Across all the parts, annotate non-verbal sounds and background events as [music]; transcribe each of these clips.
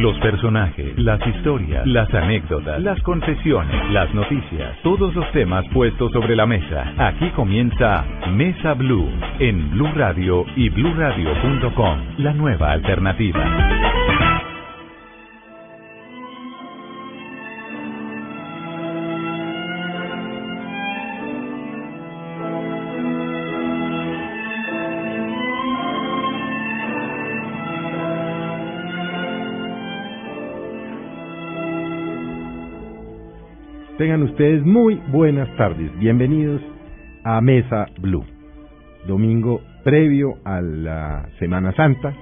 Los personajes, las historias, las anécdotas, las confesiones, las noticias, todos los temas puestos sobre la mesa. Aquí comienza Mesa Blue en Blue Radio y BlueRadio.com, la nueva alternativa. Tengan ustedes muy buenas tardes. Bienvenidos a Mesa Blue. Domingo previo a la Semana Santa.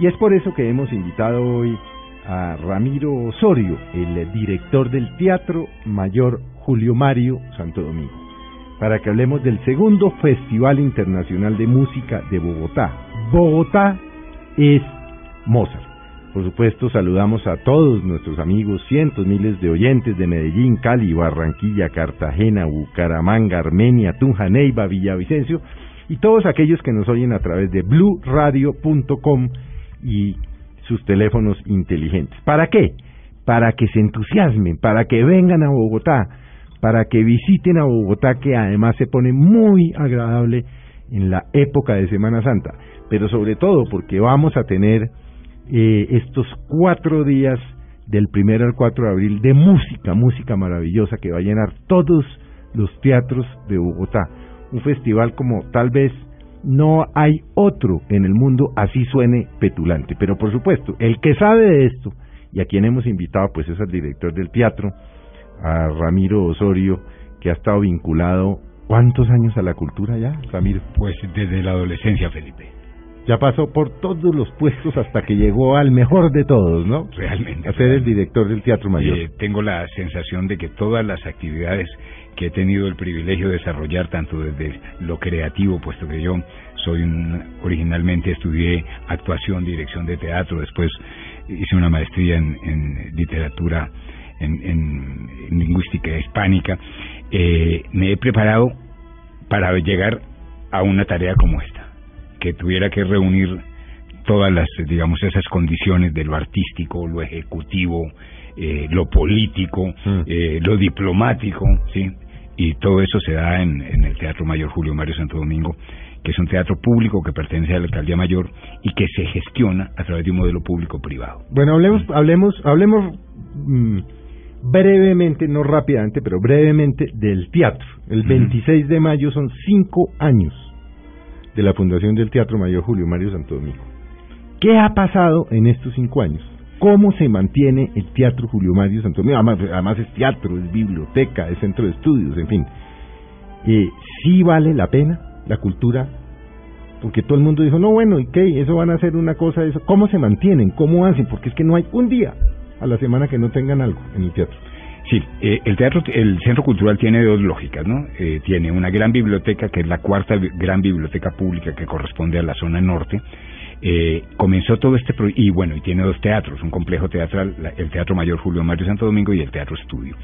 Y es por eso que hemos invitado hoy a Ramiro Osorio, el director del Teatro Mayor Julio Mario Santo Domingo, para que hablemos del segundo Festival Internacional de Música de Bogotá. Bogotá es Mozart. Por supuesto, saludamos a todos nuestros amigos, cientos, miles de oyentes de Medellín, Cali, Barranquilla, Cartagena, Bucaramanga, Armenia, Tunja, Neiva, Villavicencio y todos aquellos que nos oyen a través de bluradio.com y sus teléfonos inteligentes. ¿Para qué? Para que se entusiasmen, para que vengan a Bogotá, para que visiten a Bogotá, que además se pone muy agradable en la época de Semana Santa, pero sobre todo porque vamos a tener eh, estos cuatro días del primero al 4 de abril de música, música maravillosa que va a llenar todos los teatros de Bogotá. Un festival como tal vez no hay otro en el mundo así suene petulante. Pero por supuesto, el que sabe de esto y a quien hemos invitado pues es al director del teatro, a Ramiro Osorio, que ha estado vinculado ¿cuántos años a la cultura ya, Ramiro? Pues desde la adolescencia, Felipe. Ya pasó por todos los puestos hasta que llegó al mejor de todos, ¿no? Realmente. A ser el director del Teatro Mayor. Eh, tengo la sensación de que todas las actividades que he tenido el privilegio de desarrollar, tanto desde lo creativo, puesto que yo soy un, originalmente estudié actuación, dirección de teatro, después hice una maestría en, en literatura, en, en, lingüística hispánica, eh, me he preparado para llegar a una tarea como esta que tuviera que reunir todas las, digamos, esas condiciones de lo artístico, lo ejecutivo, eh, lo político, Mm. eh, lo diplomático, ¿sí? Y todo eso se da en, en el Teatro Mayor Julio Mario Santo Domingo, que es un teatro público que pertenece a la Alcaldía Mayor y que se gestiona a través de un modelo público-privado. Bueno, hablemos, hablemos, hablemos mm, brevemente, no rápidamente, pero brevemente del teatro. El 26 de mayo son cinco años de la fundación del Teatro Mayor Julio Mario Santo Domingo. ¿Qué ha pasado en estos cinco años? ¿Cómo se mantiene el Teatro Julio Mario Santo Domingo? Además, además es teatro, es biblioteca, es centro de estudios, en fin. Eh, ¿Sí vale la pena la cultura? Porque todo el mundo dijo, no, bueno, ¿y qué? Eso van a hacer una cosa, eso. ¿Cómo se mantienen? ¿Cómo hacen? Porque es que no hay un día a la semana que no tengan algo en el teatro. Sí, eh, el teatro, el centro cultural tiene dos lógicas, ¿no? Eh, tiene una gran biblioteca que es la cuarta gran biblioteca pública que corresponde a la zona norte. Eh, comenzó todo este pro- y bueno y tiene dos teatros, un complejo teatral, el Teatro Mayor Julio Mario Santo Domingo y el Teatro Estudio.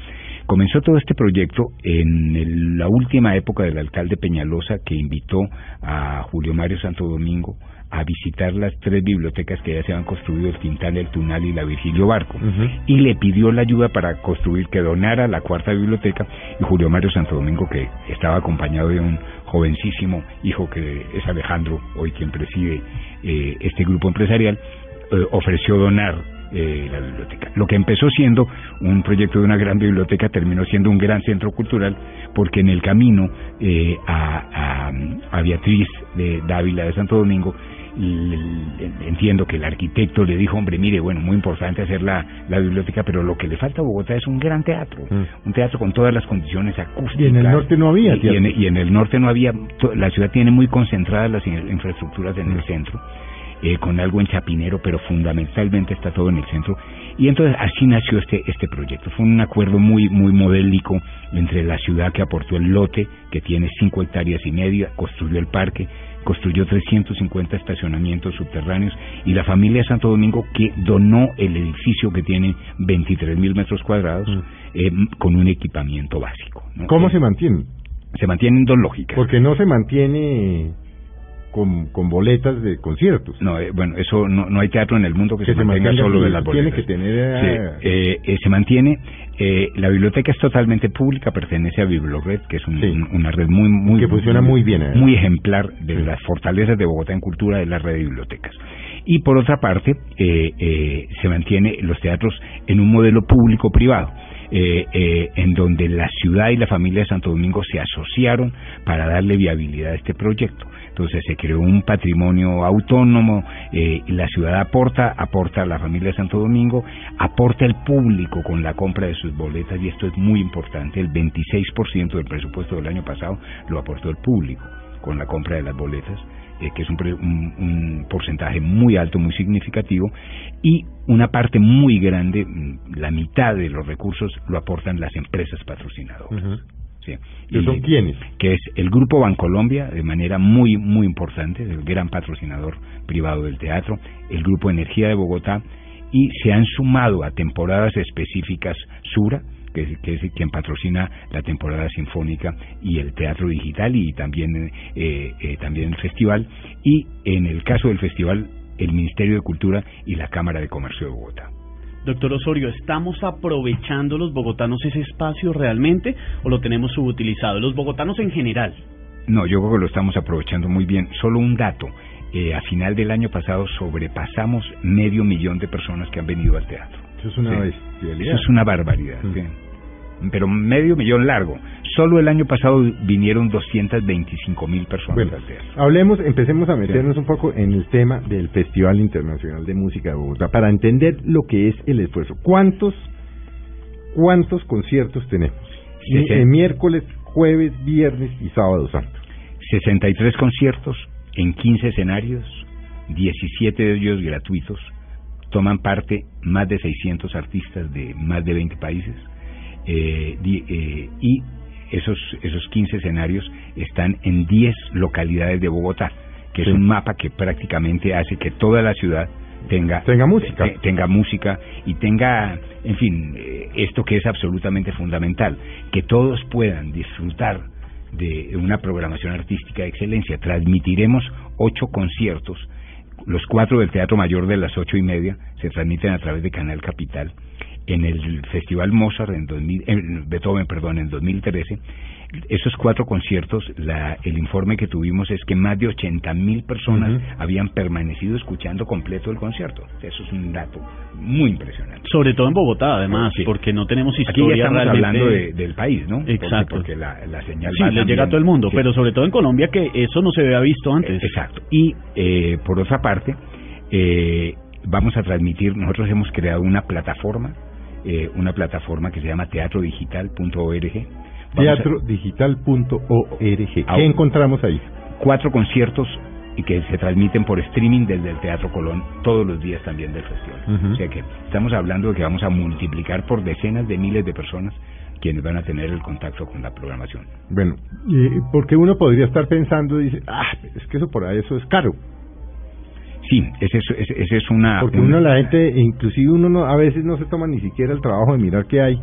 Comenzó todo este proyecto en el- la última época del alcalde Peñalosa que invitó a Julio Mario Santo Domingo a visitar las tres bibliotecas que ya se han construido, el Quintal, el Tunal y la Virgilio Barco. Y le pidió la ayuda para construir, que donara la cuarta biblioteca, y Julio Mario Santo Domingo, que estaba acompañado de un jovencísimo hijo que es Alejandro, hoy quien preside eh, este grupo empresarial, eh, ofreció donar eh, la biblioteca. Lo que empezó siendo un proyecto de una gran biblioteca terminó siendo un gran centro cultural porque en el camino eh, a, a, a Beatriz de Dávila de Santo Domingo entiendo que el arquitecto le dijo, hombre, mire, bueno, muy importante hacer la, la biblioteca, pero lo que le falta a Bogotá es un gran teatro, un teatro con todas las condiciones acústicas. Mm. Y en el norte no había Y, y teatro. en, y en el norte no había, la ciudad tiene muy concentradas las in- infraestructuras en Mm. el centro. eh, con algo en Chapinero, pero fundamentalmente está todo en el centro. Y entonces así nació este, este proyecto. Fue un acuerdo muy, muy modélico entre la ciudad que aportó el lote, que tiene cinco hectáreas y media, construyó el parque, construyó 350 estacionamientos subterráneos y la familia Santo Domingo que donó el edificio que tiene 23 mil metros cuadrados Mm. eh, con un equipamiento básico. ¿no? ¿Cómo Eh, se mantiene? se mantienen dos lógicas. Porque no se mantiene con, con boletas de conciertos. No, eh, bueno, eso no, no hay teatro en el mundo que, Que se, se mantenga mantenga solo de las tiene boletas. que tener, Sí, eh, eh, eh, se mantiene. eh, la biblioteca es totalmente pública, pertenece a Biblored, que es un- Sí. un- una red muy, muy Que funciona muy bien, además. muy ejemplar de Sí. las fortalezas de Bogotá en cultura de la red de bibliotecas. Y por otra parte, eh, eh, se mantiene los teatros en un modelo público-privado. Eh, eh, en donde la ciudad y la familia de Santo Domingo se asociaron para darle viabilidad a este proyecto. Entonces se creó un patrimonio autónomo, eh, y la ciudad aporta, aporta a la familia de Santo Domingo, aporta el público con la compra de sus boletas y esto es muy importante, el 26% del presupuesto del año pasado lo aportó el público con la compra de las boletas eh, que es un, un- un porcentaje muy alto, muy significativo, y una parte muy grande, mm, la mitad de los recursos lo aportan las empresas patrocinadoras. Ujú. Sí. ¿Que Y- son quiénes? Que es el Grupo Bancolombia, de manera muy, muy importante, el gran patrocinador privado del teatro, el Grupo Energía de Bogotá, y se han sumado a temporadas específicas Sura, que es, que es quien patrocina la temporada sinfónica y el teatro digital y también, eh, eh, también el festival, y en el caso del festival, el Ministerio de Cultura y la Cámara de Comercio de Bogotá. Doctor Osorio, ¿estamos aprovechando los bogotanos ese espacio realmente o lo tenemos subutilizado? Los bogotanos en general. No, yo creo que lo estamos aprovechando muy bien. Solo un dato. eh, a final del año pasado sobrepasamos medio millón de personas que han venido al teatro. Eso es una Sí. bestialidad. Eso es una barbaridad. Mm. sí. Pero medio millón largo. Solo el año pasado vinieron 225 mil personas Bueno, al teatro. hablemos, empecemos a meternos un poco en el tema del Festival Internacional de Música de Bogotá para entender lo que es el esfuerzo. ¿Cuántos, cuántos conciertos tenemos? Sí, sí. Eh, miércoles, jueves, viernes y sábado santo. 63 conciertos en 15 escenarios, 17 de ellos gratuitos. Toman parte más de 600 artistas de más de 20 países. Eh, di- eh, y esos, esos 15 escenarios están en 10 localidades de Bogotá, que Sí. es un mapa que prácticamente hace que toda la ciudad tenga, Tenga música. te- tenga música y tenga, en fin, eh, esto que es absolutamente fundamental, que todos puedan disfrutar de una programación artística de excelencia. Transmitiremos ocho conciertos, los cuatro del Teatro Mayor de las ocho y media se transmiten a través de Canal Capital. En el Festival Mozart, en 2000, en Beethoven, perdón, en 2013, esos cuatro conciertos, la, el informe que tuvimos es que más de 80 mil personas habían permanecido escuchando completo el concierto. Eso es un dato muy impresionante. Sobre todo en Bogotá, además, Sí. porque no tenemos Aquí ya historia estamos realmente. hablando de- del país, ¿no? Porque- Exacto. Porque, la, la señal Sí, va le también- llega a todo el mundo, Sí. pero sobre todo en Colombia que eso no se había visto antes. Exacto. Y eh, por otra parte, eh, vamos a transmitir, nosotros hemos creado una plataforma, eh, una plataforma que se llama teatrodigital.org. A- Teatrodigital.org. ¿Qué encontramos ahí? cuatro conciertos y que se transmiten por streaming desde el Teatro Colón todos los días también del festival. O sea que estamos hablando de que vamos a multiplicar por decenas de miles de personas quienes van a tener el contacto con la programación. Bueno, y porque uno podría estar pensando, dice, ah, es que eso por ahí eso es caro. Sí, ese es, ese- es una... Porque un- uno, la gente, inclusive uno no, a veces no se toma ni siquiera el trabajo de mirar qué hay,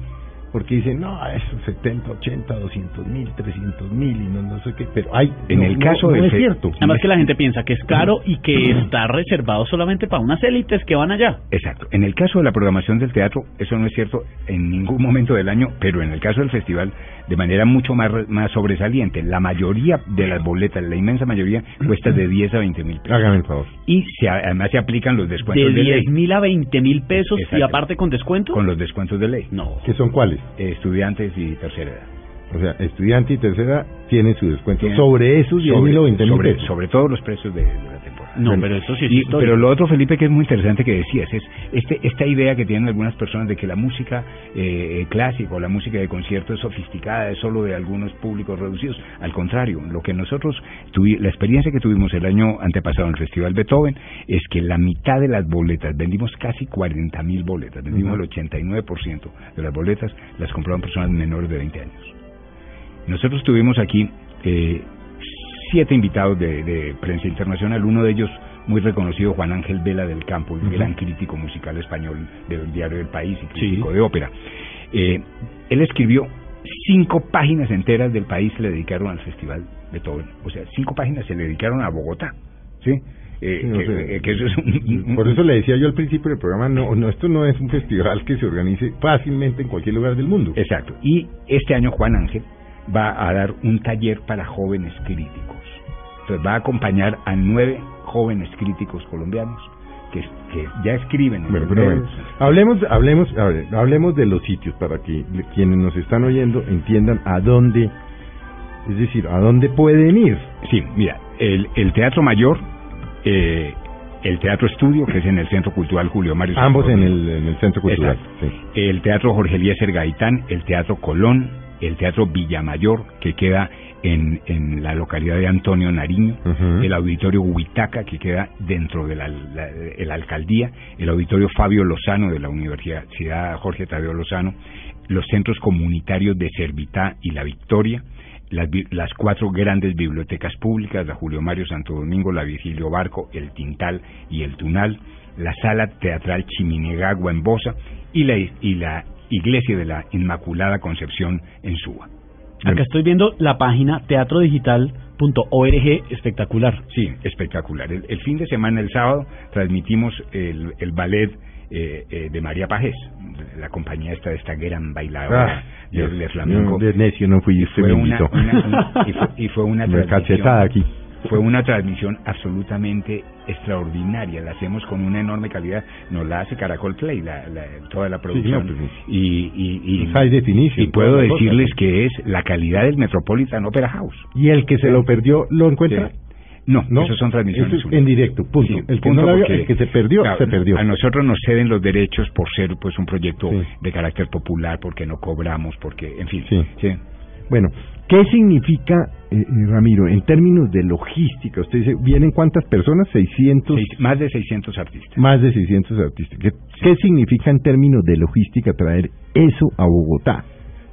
porque dicen, no, eso 70, 80, 200 mil, 300 mil y no, no sé qué, pero hay. En no, el no, caso no del es fe- cierto. Además que la gente piensa que es caro y que está reservado solamente para unas élites que van allá. Exacto. En el caso de la programación del teatro, eso no es cierto en ningún momento del año, pero en el caso del festival, de manera mucho más, re- más sobresaliente. La mayoría de las boletas, la inmensa mayoría, cuesta de 10 a 20 mil pesos. Hágame el favor. Y se, además se aplican los descuentos De de, ley. 10 mil a 20 mil pesos y aparte con descuento. Con los descuentos de ley. No. ¿Qué son cuáles? Eh, estudiantes y tercera edad. O sea, estudiante y tercera tienen su descuento Tienen- sobre esos 10 mil o 20 mil sobre, pesos. sobre todos los precios de, de la. No, Bueno, pero eso sí es y-. Pero lo otro, Felipe, que es muy interesante que decías, es este, esta idea que tienen algunas personas de que la música eh, clásica o la música de concierto es sofisticada, es solo de algunos públicos reducidos. Al contrario, lo que nosotros tuvi- la experiencia que tuvimos el año antepasado en el Festival Beethoven es que la mitad de las boletas, vendimos casi 40 mil boletas, vendimos el 89% de las boletas, las compraron personas menores de 20 años. Nosotros tuvimos aquí eh, siete invitados de, de prensa internacional, uno de ellos muy reconocido, Juan Ángel Vela del Campo, el gran crítico musical español del diario El País y crítico de ópera. Eh, él escribió cinco páginas enteras del país se le dedicaron al Festival Beethoven. O sea, cinco páginas se le dedicaron a Bogotá. ¿Sí? Eh, Sí, no que, sé. que eso es un- un- Por eso le decía yo al principio del programa, no, no, esto no es un festival que se organice fácilmente en cualquier lugar del mundo. Exacto. Y este año Juan Ángel va a dar un taller para jóvenes críticos. Entonces va a acompañar a nueve jóvenes críticos colombianos que, que ya escriben. en Bueno, pero hablemos, hablemos, ver, hablemos de los sitios para que quienes nos están oyendo entiendan a dónde, es decir, a dónde pueden ir. Sí, mira, el, el Teatro Mayor, eh, el Teatro Estudio, que es en el Centro Cultural Julio Mario. Ambos en el, en el centro cultural. El Teatro Jorge Eliezer Gaitán, el Teatro Colón, el Teatro Villamayor, que queda en, en la localidad de Antonio Nariño, el Auditorio Huitaca, que queda dentro de la, la- de la alcaldía, el Auditorio Fabio Lozano de la Universidad Jorge Tadeo Lozano, los centros comunitarios de Servitá y La Victoria, las, las cuatro grandes bibliotecas públicas, la Julio Mario Santo Domingo, la Virgilio Barco, el Tintal y el Tunal, la Sala Teatral Chiminegagua en Bosa y la, y la Iglesia de la Inmaculada Concepción en Suba. Acá estoy viendo la página teatrodigital.org, espectacular. Sí, espectacular. El, el fin de semana, el sábado, transmitimos el, el ballet eh, eh, de María Pajés, la compañía esta de esta gran bailadora Ah, de, de flamenco. yo de necio no fui, usted fue una, una- una- y, fue, y fue una [laughs] aquí. Fue una transmisión absolutamente extraordinaria la hacemos con una enorme calidad nos la hace Caracol Play la, la- toda la producción no, pues, y, y, definition, y puedo decirles que es la calidad del Metropolitan Opera House Y el que se lo perdió, ¿lo encuentra? Sí. No, No, esos son transmisiones es en directo, punto. Sí, el que punto, no la vio, porque, el que se perdió, claro, se perdió. A nosotros nos ceden los derechos por ser pues un proyecto Sí. de carácter popular, porque no cobramos, porque, en fin. Sí. sí. Bueno, ¿qué significa, eh, eh, Ramiro, en términos de logística? Usted dice, ¿vienen cuántas personas? 600, Seis- más de 600 artistas. más de 600 artistas. ¿Qué, qué significa en términos de logística traer eso a Bogotá?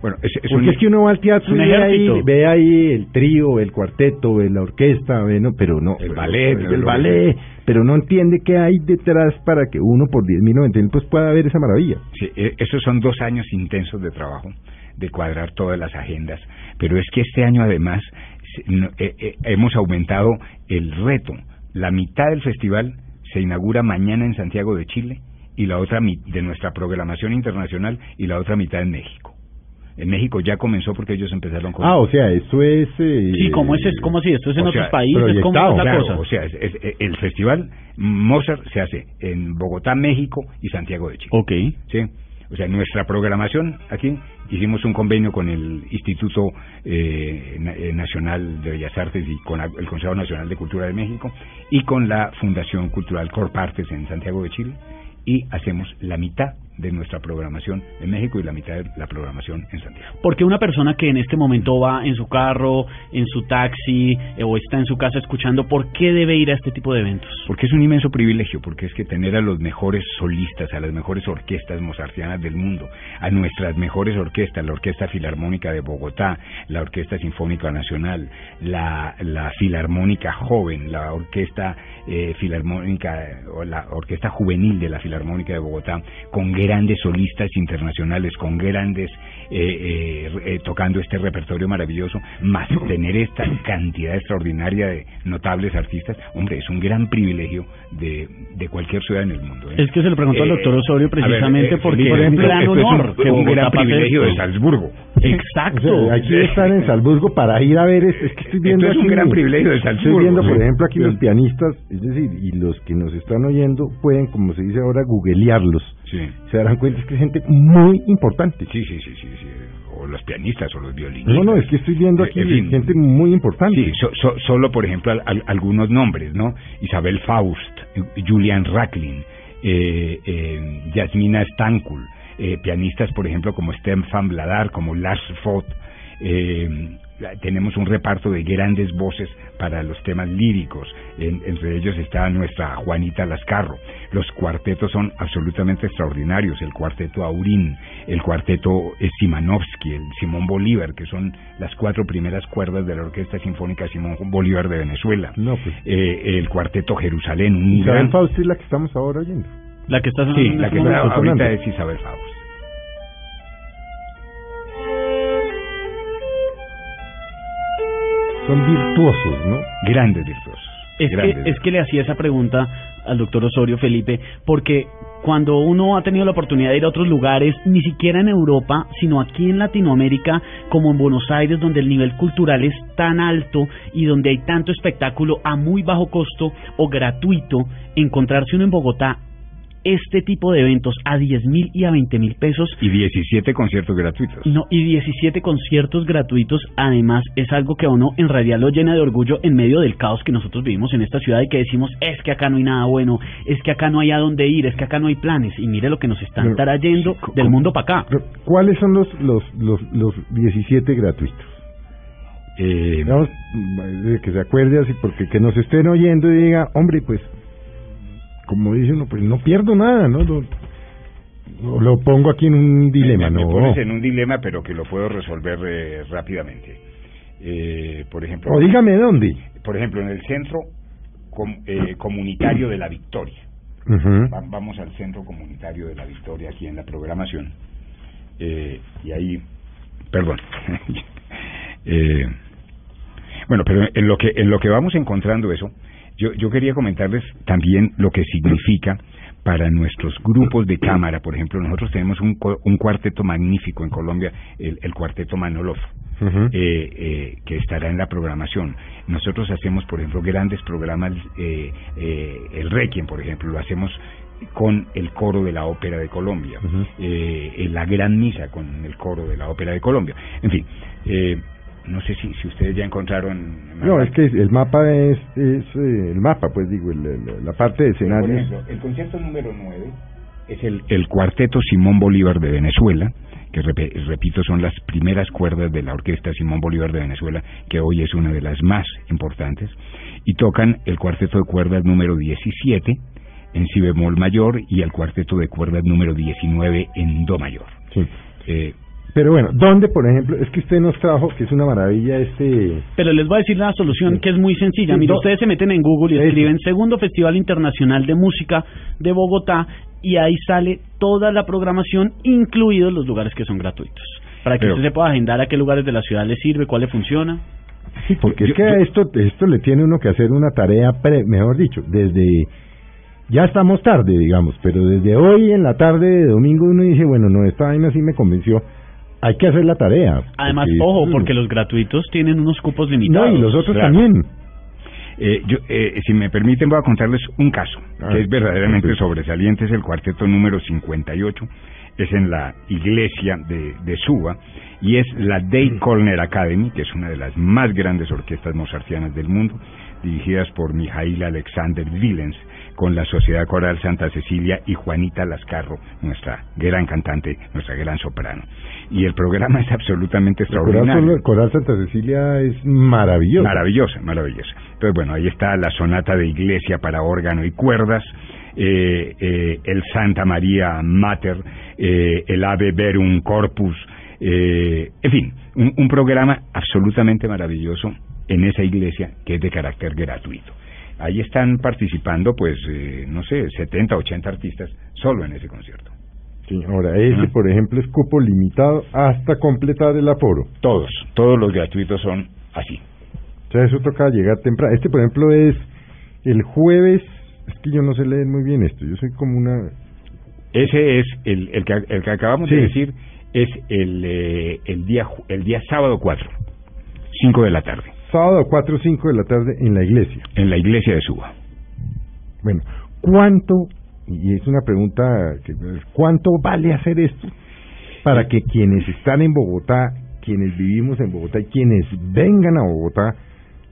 Bueno, es, es Porque un- es que uno va al teatro y ve ahí, ve el trío, el cuarteto, la orquesta, ve, no, pero no. El pero- ballet, el, el- ballet, pero no entiende qué hay detrás para que uno por 10 mil, 90 mil, pues pueda ver esa maravilla. Sí, eh, esos son dos años intensos de trabajo, de cuadrar todas las agendas, pero es que este año además eh, eh, hemos aumentado el reto. La mitad del festival se inaugura mañana en Santiago de Chile y la otra mi- de nuestra programación internacional y la otra mitad en México. En México ya comenzó porque ellos empezaron con Ah, o sea, eso es... eh, Sí, ¿cómo es, ¿cómo así? ¿Esto es en o otros sea, países? ¿Cómo proyectado, es la Claro, cosa? o sea, es- es- es- el festival Mozart se hace en Bogotá, México y Santiago de Chile. Ok. ¿sí? O sea, nuestra programación. Aquí hicimos un convenio con el Instituto eh, eh, Nacional de Bellas Artes y con el Consejo Nacional de Cultura de México y con la Fundación Cultural Corpartes en Santiago de Chile y hacemos la mitad de nuestra programación en México y la mitad de la programación en Santiago. Porque una persona que en este momento va en su carro, en su taxi eh, o está en su casa escuchando, ¿por qué debe ir a este tipo de eventos? Porque es un inmenso privilegio, porque es que tener a los mejores solistas, a las mejores orquestas mozartianas del mundo, a nuestras mejores orquestas, la Orquesta Filarmónica de Bogotá, la Orquesta Sinfónica Nacional, la, la Filarmónica Joven, la Orquesta eh, Filarmónica o la Orquesta Juvenil de la Filarmónica de Bogotá, con grandes solistas internacionales, con grandes eh, eh, eh, tocando este repertorio maravilloso, más [clears throat] tener esta cantidad extraordinaria de notables artistas, hombre, es un gran privilegio de, de cualquier ciudad en el mundo. ¿eh? Es que se lo preguntó al Eh, doctor Osorio ver, precisamente eh, porque por es un ejemplo, gran esto es un- honor que un gran privilegio de. Salzburgo. Exacto. O sea, aquí están en Salzburgo para ir a ver, es, es que estoy viendo Esto es un aquí- gran privilegio de Salzburgo, Estoy viendo, por ejemplo, aquí los pianistas, es decir, y los que nos están oyendo pueden, como se dice ahora, googlearlos. Sí. Se darán cuenta es que es gente muy importante. Sí, sí, sí, sí, sí. o los pianistas o los violinistas. No, no, es que estoy viendo Eh, aquí en fin, gente muy importante. Sí, so- so- solo por ejemplo al- al- algunos nombres, ¿no? Isabel Faust, eh, Julian Racklin, eh, eh, Yasmina Stankul, eh, pianistas por ejemplo como Stefan Bladar, como Lars Foth, eh, tenemos un reparto de grandes voces para los temas líricos, En- entre ellos está nuestra Juanita Lascarro. Los cuartetos son absolutamente extraordinarios, el cuarteto Aurín, el cuarteto Simanovsky, el Simón Bolívar, que son las cuatro primeras cuerdas de la Orquesta Sinfónica Simón Bolívar de Venezuela. No, pues. Eh, el cuarteto Jerusalén, un Isabel gran... Faust es la que estamos ahora oyendo. La que está sonando Sí, en la este que está ahorita es Isabel Faust. Son virtuosos, ¿no? Grandes virtuosos. Es que, es que le hacía esa pregunta al doctor Osorio Felipe, porque cuando uno ha tenido la oportunidad de ir a otros lugares, ni siquiera en Europa, sino aquí en Latinoamérica, como en Buenos Aires, donde el nivel cultural es tan alto y donde hay tanto espectáculo a muy bajo costo o gratuito, encontrarse uno en Bogotá este tipo de eventos a 10 mil y a 20 mil pesos Y 17 conciertos gratuitos. no, y 17 conciertos gratuitos, además, es algo que a uno en realidad lo llena de orgullo en medio del caos que nosotros vivimos en esta ciudad y que decimos, es que acá no hay nada bueno, es que acá no hay a dónde ir, es que acá no hay planes. Y mire lo que nos están Pero, trayendo sí, del mundo para acá. Pero, ¿Cuáles son los, los, los, los 17 gratuitos? Eh, de que se acuerde así, porque que nos estén oyendo y diga, hombre, pues, como dice uno, pues no pierdo nada, ¿no? Lo, lo- lo pongo aquí en un dilema, me, me ¿no? pones en un dilema, pero que lo puedo resolver eh, rápidamente. Eh, por ejemplo, O dígame dónde. por ejemplo, en el centro com- eh, comunitario de la Victoria. Vamos al centro comunitario de la Victoria aquí en la programación. Eh, y ahí, perdón. [laughs] Eh, bueno, pero en lo que en lo que vamos encontrando eso, yo yo quería comentarles también lo que significa para nuestros grupos de cámara, por ejemplo, nosotros tenemos un, un cuarteto magnífico en Colombia, el, el cuarteto Manolov, eh, eh, que estará en la programación. Nosotros hacemos, por ejemplo, grandes programas, eh, eh, el Requiem, por ejemplo, lo hacemos con el coro de la Ópera de Colombia, eh, en la Gran Misa con el coro de la Ópera de Colombia. En fin, eh, no sé si, si ustedes ya encontraron... No, es que el mapa es, es eh, el mapa, pues digo, el- el- la parte de ejemplo, el concierto número 9 es el, el cuarteto Simón Bolívar de Venezuela, que repe- repito son las primeras cuerdas de la orquesta Simón Bolívar de Venezuela, que hoy es una de las más importantes, y tocan el cuarteto de cuerdas número 17 en si bemol mayor y el cuarteto de cuerdas número 19 en do mayor. Sí. Eh, Pero bueno, ¿dónde, por ejemplo? Es que usted nos trajo, que es una maravilla, este... Pero les voy a decir la solución que es muy sencilla. Do- ustedes se meten en Google y escriben Segundo Festival Internacional de Música de Bogotá y ahí sale toda la programación, incluidos los lugares que son gratuitos. Para que Pero- usted se pueda agendar a qué lugares de la ciudad le sirve, cuál le funciona. Sí, porque Yo- es que yo- a esto, esto le tiene uno que hacer una tarea, pre- mejor dicho, desde... Ya estamos tarde, digamos, pero desde hoy en la tarde de domingo uno dice, bueno, no, esta vaina sí me convenció, hay que hacer la tarea. Además, porque- ojo, mm. porque los gratuitos tienen unos cupos No, limitados. y los otros claro. también. Eh, yo, eh, si me permiten, voy a contarles un caso Ah, que es verdaderamente sí. sobresaliente. Es el cuarteto número 58. Es en la iglesia de, de Suba y es la Dave Colner Academy, que es una de las más grandes orquestas mozartianas del mundo, dirigidas por Mijail Alexander Willens, con la Sociedad Coral Santa Cecilia y Juanita Lascarro, nuestra gran cantante, nuestra gran soprano. Y el programa es absolutamente El Coral, extraordinario. Coral Santa Cecilia es maravilloso. Maravillosa, maravillosa. Entonces, bueno, ahí está la sonata de iglesia para órgano y cuerdas, eh, eh, el Santa María Mater, eh, el Ave Verum Corpus, eh, en fin, un, un programa absolutamente maravilloso en esa iglesia que es de carácter gratuito. Ahí están participando, pues, eh, no sé, 70, 80 artistas solo en ese concierto. Sí, ahora, ese, por ejemplo, es cupo limitado hasta completar el aforo. Todos, todos los gratuitos son así. O sea, eso toca llegar temprano. Este, por ejemplo, es el jueves. Es que yo no sé leer muy bien esto. Yo soy como una. Ese es el, el, que, el que acabamos Sí. de decir, es el, eh, el, día, ju- el día sábado 4, 5 de la tarde, Sábado 4 o 5 de la tarde en la iglesia. en la iglesia de Suba. Bueno, ¿cuánto? Y es una pregunta que ¿cuánto vale hacer esto? para que quienes están en Bogotá, quienes vivimos en Bogotá y quienes vengan a Bogotá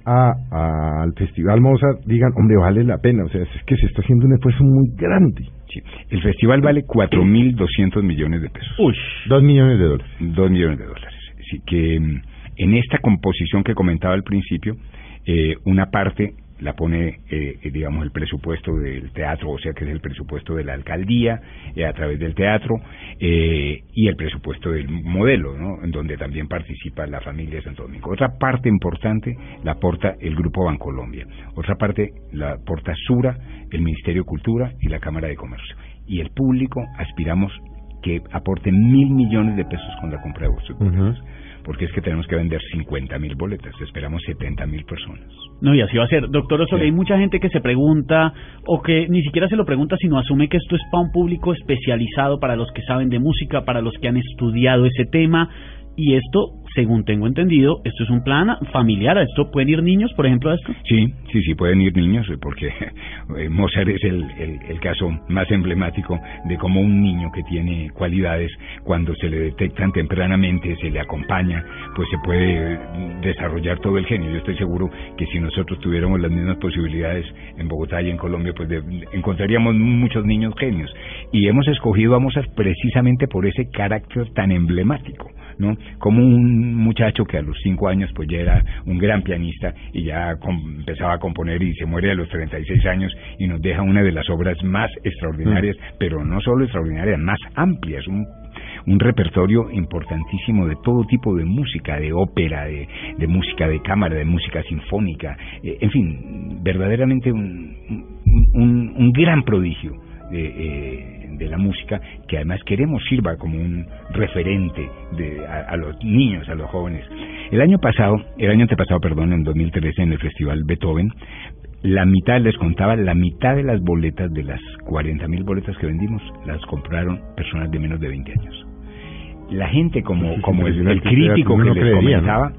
a, a- al Festival Mozart digan, hombre, vale la pena, o sea, es que se está haciendo un esfuerzo muy grande. Sí. El festival vale 4.200 millones de pesos. Uy, dos millones de dólares. Dos millones de dólares. Así que mm, en esta composición que comentaba al principio, eh, una parte la pone, eh, eh, digamos, el presupuesto del teatro, o sea que es el presupuesto de la alcaldía eh, a través del teatro eh, y el presupuesto del modelo, ¿no? En donde también participa la familia de Santo Domingo. Otra parte importante la aporta el Grupo Bancolombia. Otra parte la aporta Sura, el Ministerio de Cultura y la Cámara de Comercio. Y el público aspiramos que aporte mil millones de pesos con la compra de sus boletas. Porque es que tenemos que vender 50 mil boletas, esperamos 70 mil personas. No, y así va a ser. Doctor Osorio, hay mucha gente que se pregunta, o que ni siquiera se lo pregunta, sino asume que esto es para un público especializado, para los que saben de música, para los que han estudiado ese tema. Y esto, según tengo entendido, esto es un plan familiar. ¿A esto pueden ir niños, por ejemplo, a esto? Sí, sí, sí, pueden ir niños, eh, porque [laughs] eh, Mozart es el, el, el caso más emblemático de cómo un niño que tiene cualidades, cuando se le detectan tempranamente, se le acompaña, pues se puede eh, desarrollar todo el genio. Yo estoy seguro que si nosotros tuviéramos las mismas posibilidades en Bogotá y en Colombia, pues de- encontraríamos muchos niños genios. Y hemos escogido a Mozart precisamente por ese carácter tan emblemático. ¿No? Como un muchacho que a los cinco años pues ya era un gran pianista y ya empezaba a componer y se muere a los 36 años y nos deja una de las obras más extraordinarias, pero no solo extraordinarias, más amplias, un un repertorio importantísimo de todo tipo de música, de ópera, de, de música de cámara, de música sinfónica, eh, en fin, verdaderamente un, un, un gran prodigio de, eh, de la música que además queremos sirva como un referente de, a, a los niños, a los jóvenes. El año pasado, el año antepasado, perdón, en 2013 en el Festival Beethoven, la mitad, les contaba, la mitad de las boletas, de las 40 mil boletas que vendimos, las compraron personas de menos de 20 años. La gente, como, como el, crítico que les comentaba,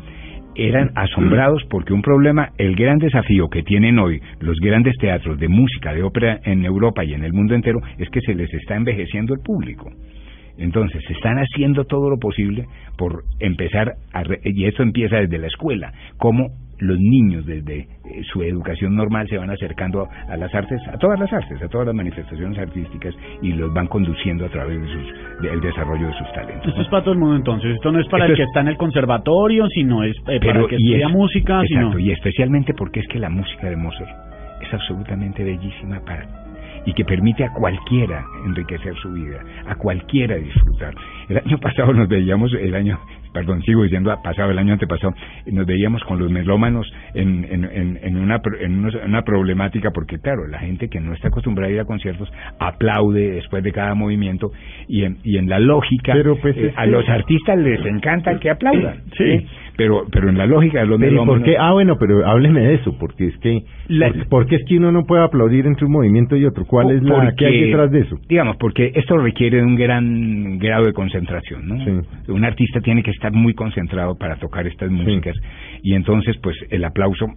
eran asombrados porque un problema, el gran desafío que tienen hoy los grandes teatros de música, de ópera en Europa y en el mundo entero, es que se les está envejeciendo el público. Entonces, están haciendo todo lo posible por empezar, a re- y esto empieza desde la escuela, cómo los niños desde eh, su educación normal se van acercando a, a las artes, a todas las artes, a todas las manifestaciones artísticas y los van conduciendo a través de sus, del desarrollo de sus talentos. Esto es para todo el mundo entonces. Esto no es para Esto el que es- está en el conservatorio, sino es eh, para el que estudia es- música, exacto, sino... y especialmente porque es que la música de Mozart es absolutamente bellísima para y que permite a cualquiera enriquecer su vida, a cualquiera disfrutar. El año pasado nos veíamos, el año, perdón, sigo diciendo pasado, el año antepasado, nos veíamos con los melómanos en, en, en, en una, unos- una problemática porque, claro, la gente que no está acostumbrada a ir a conciertos aplaude después de cada movimiento y en, y en la lógica, Pero, pues, eh, a que- los artistas les encanta que aplaudan. Sí. ¿sí? Pero, pero en la lógica de los Pero. Ah, bueno, pero hábleme de eso, porque es que... La- ¿por, por qué es que uno no puede aplaudir entre un movimiento y otro? ¿Cuál es la... Porque, ¿Qué hay detrás de eso? Digamos, porque esto requiere de un gran grado de concentración, ¿no? Sí. Un artista tiene que estar muy concentrado para tocar estas músicas y entonces, pues, el aplauso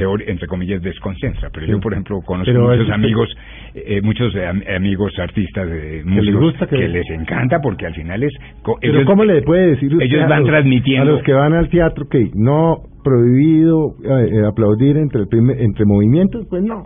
teori- entre comillas desconcentra pero Sí. yo por ejemplo conozco Pero muchos amigos eh, muchos eh, am- amigos artistas de músicos gusta que- les encanta porque al final es Pero ellos- ¿cómo le puede decir usted ellos a van los- transmitiendo a los que van al teatro que no prohibido eh, eh, aplaudir entre el primer- entre movimientos? Pues no.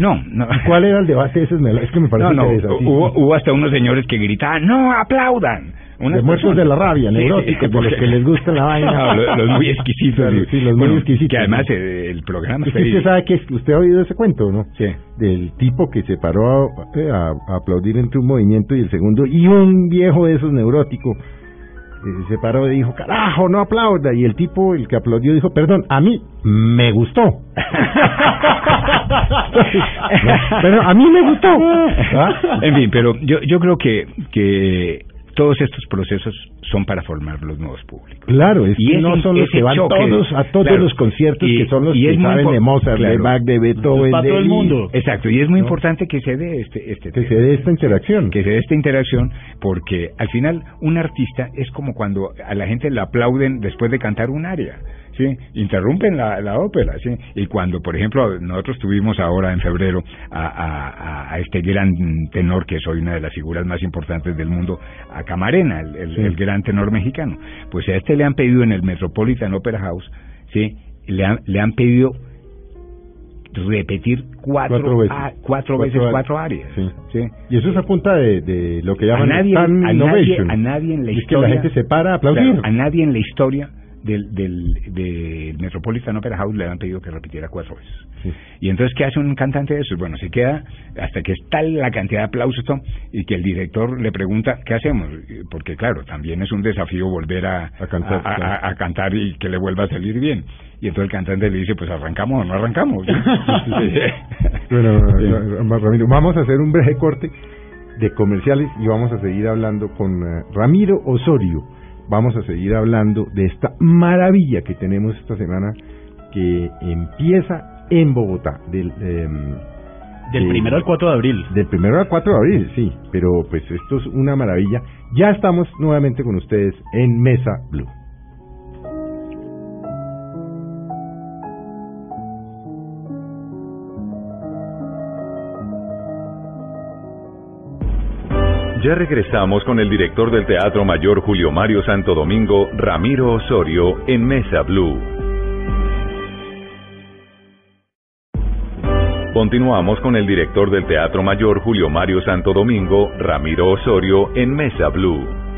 No no [laughs] ¿Cuál era el debate ese? Es que me parece no, no, interesante. hubo, hubo hasta unos señores que gritaban, no, aplaudan. Unas De muertos de la rabia, Sí, neuróticos, sí, de [laughs] los que les gusta la [laughs] vaina. No, los, los muy exquisitos. Claro, sí, los muy Bueno, exquisitos. Que además eh, el programa Es está que usted sabe que usted ha oído ese cuento, ¿no? Sí. Del tipo que se paró a, eh, a- a aplaudir entre un movimiento y el segundo, y un viejo de esos neuróticos eh, se paró y dijo, carajo, no aplauda. Y el tipo, el que aplaudió, dijo, perdón, a mí me gustó. No, [laughs] pero a mí me gustó. [laughs] ¿Ah? En fin, pero yo, yo creo que, que todos estos procesos son para formar los nuevos públicos. Claro, es Y que no son los que van choque, todos a todos claro, los conciertos y- que son los y que saben de Mozart, de. Bach, de Beethoven, para todo el mundo. Exacto, y es muy ¿No? importante que se dé este, este Que tema. se dé esta interacción. que se dé esta interacción porque al final un artista es como cuando a la gente le aplauden después de cantar un área. ¿Sí? Interrumpen la, la ópera, ¿sí? Y cuando, por ejemplo, nosotros tuvimos ahora en febrero a, a, a este gran tenor, que es hoy una de las figuras más importantes del mundo, a Camarena, el, el, el gran tenor mexicano, pues a este le han pedido en el Metropolitan Opera House, ¿sí? Le han, le han pedido repetir cuatro, Cuatro veces. a- cuatro, veces Cuatro áreas. Sí. ¿sí? Y eso es a punta de, de lo que A llaman nadie, a, nadie, innovation. a nadie en la Y es que historia. la gente se para a aplaudir. Claro, a nadie en la historia del, del, del Metropolitan Opera House le han pedido que repitiera cuatro veces. Sí. Y entonces, ¿qué hace un cantante de esos? Bueno, se queda hasta que está la cantidad de aplausos y que el director le pregunta, ¿qué hacemos? Porque, claro, también es un desafío volver a, A cantar, a, a- claro. a cantar y que le vuelva a salir bien. Y entonces el cantante le dice, pues arrancamos o no arrancamos. [laughs] Bueno, Sí. Ra- Ramiro, vamos a hacer un breve corte de comerciales y vamos a seguir hablando con eh, Ramiro Osorio. Vamos a seguir hablando de esta maravilla que tenemos esta semana que empieza en Bogotá, del, em, Del primero al 4 de abril. del primero al 4 de abril, sí, pero pues esto es una maravilla. Ya estamos nuevamente con ustedes en Mesa Blue. Ya regresamos con el director del Teatro Mayor Julio Mario Santo Domingo, Ramiro Osorio, en Mesa Blue. Continuamos con el director del Teatro Mayor Julio Mario Santo Domingo, Ramiro Osorio, en Mesa Blue.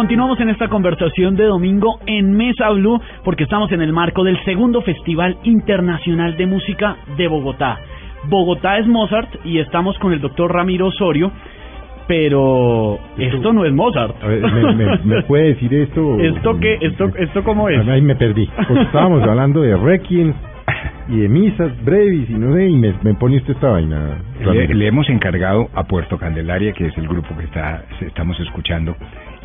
Continuamos en esta conversación de domingo en Mesa Blue porque estamos en el marco del segundo Festival Internacional de Música de Bogotá. Bogotá es Mozart y estamos con el doctor Ramiro Osorio, pero esto no es Mozart. A ver, ¿me, me- me [laughs] puede decir esto? ¿Esto qué? ¿Esto, esto cómo es? Ahí me perdí. Porque estábamos hablando de requiem y de misas brevis y no sé, y me, me pone usted esta vaina. Le, le hemos encargado a Puerto Candelaria, que es el grupo que está estamos escuchando,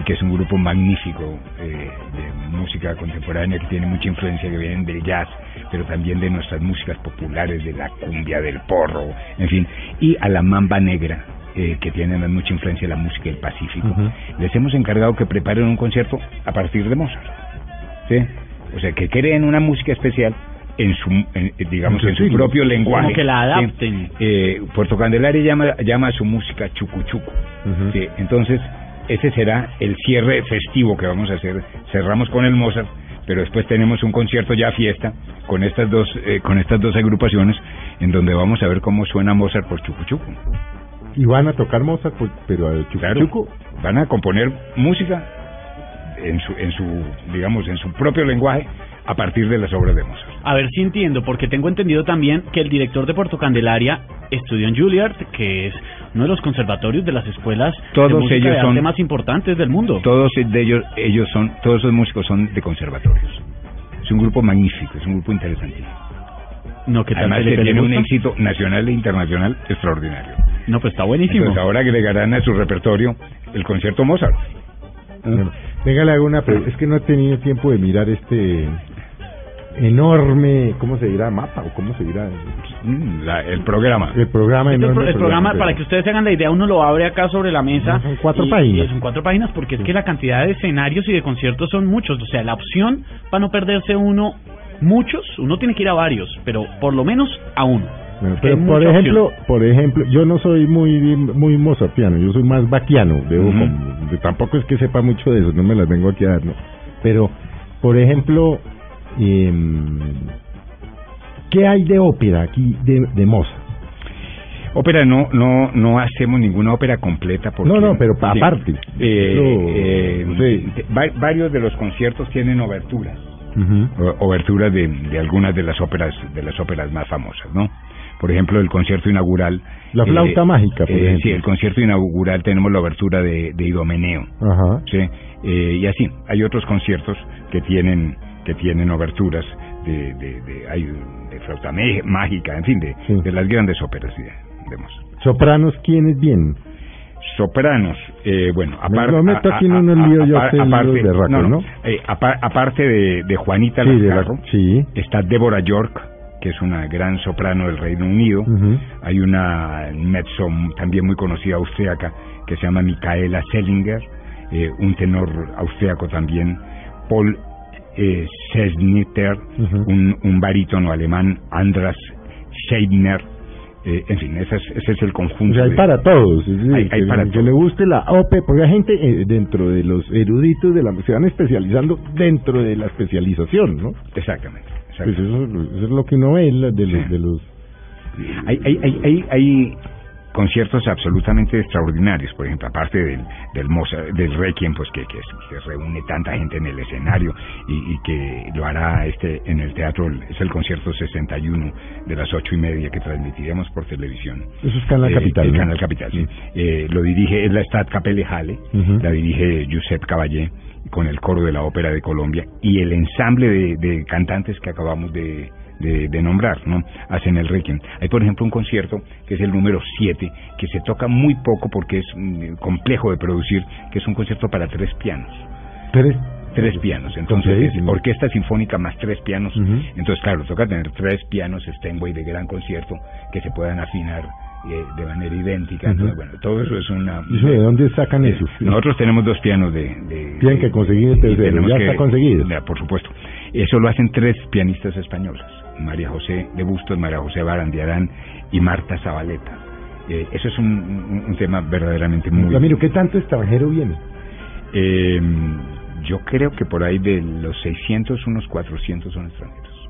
que es un grupo magnífico eh, de música contemporánea que tiene mucha influencia, que vienen del jazz, pero también de nuestras músicas populares, de la cumbia, del porro, en fin, y a la mamba negra, eh, que tienen mucha influencia de la música del Pacífico. Les hemos encargado que preparen un concierto a partir de Mozart. ¿sí? O sea, que creen una música especial en su, en, eh, digamos, En su propio lenguaje. Como que la ¿sí? adapten. Eh, Puerto Candelaria llama, llama a su música chucu chucu. Ujú. Sí, entonces, ese será el cierre festivo que vamos a hacer. Cerramos con el Mozart, pero después tenemos un concierto ya fiesta con estas dos eh, con estas dos agrupaciones en donde vamos a ver cómo suena Mozart por chucu chucu. Y van a tocar Mozart, pues, pero a Chucu Claro, van a componer música en su en su digamos en su propio lenguaje a partir de las obras de Mozart. A ver si entiendo, porque tengo entendido también que el director de Puerto Candelaria estudió en Juilliard, que es uno de los conservatorios de las escuelas de Todos música ellos de arte son- más importantes del mundo. Todos de ellos, ellos son, todos esos músicos son de conservatorios. Es un grupo magnífico, es un grupo interesantísimo. No, que tal Además que tiene un éxito nacional e internacional extraordinario. No, pues está buenísimo. Entonces ahora agregarán a su repertorio el concierto Mozart. Bueno, Venga, le hago una pregunta. Es que no he tenido tiempo de mirar este enorme, ¿cómo se dirá? Mapa o cómo se dirá? La- el programa. El programa Este enorme. el programa, para que ustedes se hagan la idea, uno lo abre acá sobre la mesa. No, son cuatro y- páginas. y son cuatro páginas porque es que la cantidad de escenarios y de conciertos son muchos. O sea, la opción para no perderse uno, muchos, uno tiene que ir a varios, pero por lo menos a uno. Bueno, pero por ejemplo, opción. por ejemplo, yo no soy muy muy mozartiano, yo soy más baquiano, debo Ujú. con- tampoco es que sepa mucho de eso, no me las vengo aquí a dar, ¿no? Pero, por ejemplo, em, ¿qué hay de ópera aquí de, de Mozart? Ópera no no no hacemos ninguna ópera completa porque No, no, pero aparte. Eh, eh, sí. varios de los conciertos tienen oberturas o- oberturas de, de algunas de las óperas de las óperas más famosas no por ejemplo el concierto inaugural La flauta mágica, por eh, ejemplo. sí el concierto inaugural tenemos la obertura de, de Idomeneo Ajá. sí Eh, y así hay otros conciertos que tienen que tienen oberturas de de, de, hay de flauta mágica en fin de, Sí. de las grandes óperas de, de Mozart. Sopranos, ¿quiénes vienen? Sopranos, eh, bueno, aparte... no meto aquí en unos líos yo que líos berracos, ¿no? eh, apa- aparte de, de Juanita Sí, de la- sí. está Deborah York, que es una gran soprano del Reino Unido. Hay una mezzo también muy conocida austríaca que se llama Micaela Sellinger, eh, un tenor austríaco también, Paul eh, Sesniter, Ujú. un, un barítono alemán, Andras Scheidner, eh, en fin, ese es, ese es el O conjunto. sea, hay de- para todos. es decir, Hay- hay que, para que todos. le guste la ópera, porque hay gente eh, dentro de los eruditos de la se van especializando dentro de la especialización, ¿no? Exactamente. Pues exactamente. eso, eso es lo que uno ve de los, de los hay, hay, hay, hay conciertos absolutamente extraordinarios, por ejemplo, aparte del, del Mozart, del Requiem, pues que, que, que reúne tanta gente en el escenario y, y que lo hará este en el teatro, es el concierto 61 de las ocho y media que transmitiremos por televisión. Eso es Canal Eh, Capital, el ¿no? Canal Capital, sí. Eh, lo dirige, es la Stadtkapelle Halle, Ujú. la dirige Giuseppe Caballé con el coro de la Ópera de Colombia y el ensamble de, de cantantes que acabamos de, de, de nombrar, ¿no? Hacen el Requiem. Hay, por ejemplo, un concierto que es el número 7, que se toca muy poco porque es mm, complejo de producir, que es un concierto para tres pianos. tres. Tres pianos, entonces es orquesta sinfónica más tres pianos. Entonces, claro, toca tener tres pianos Steinway de gran concierto que se puedan afinar eh, de manera idéntica. Entonces, bueno, todo eso es una... ¿Y eso de dónde sacan Eh, eso? Nosotros tenemos dos pianos de... de Tienen que conseguir el y tercero, ya que- está conseguido. Ya, por supuesto. Eso lo hacen tres pianistas españolas. María José de Bustos, María José Barandiarán y Marta Zabaleta. Eh, eso es un, un- un tema verdaderamente muy... Ramiro, ¿qué tanto extranjero viene? Eh, yo creo que por ahí de los 600, unos 400 son extranjeros.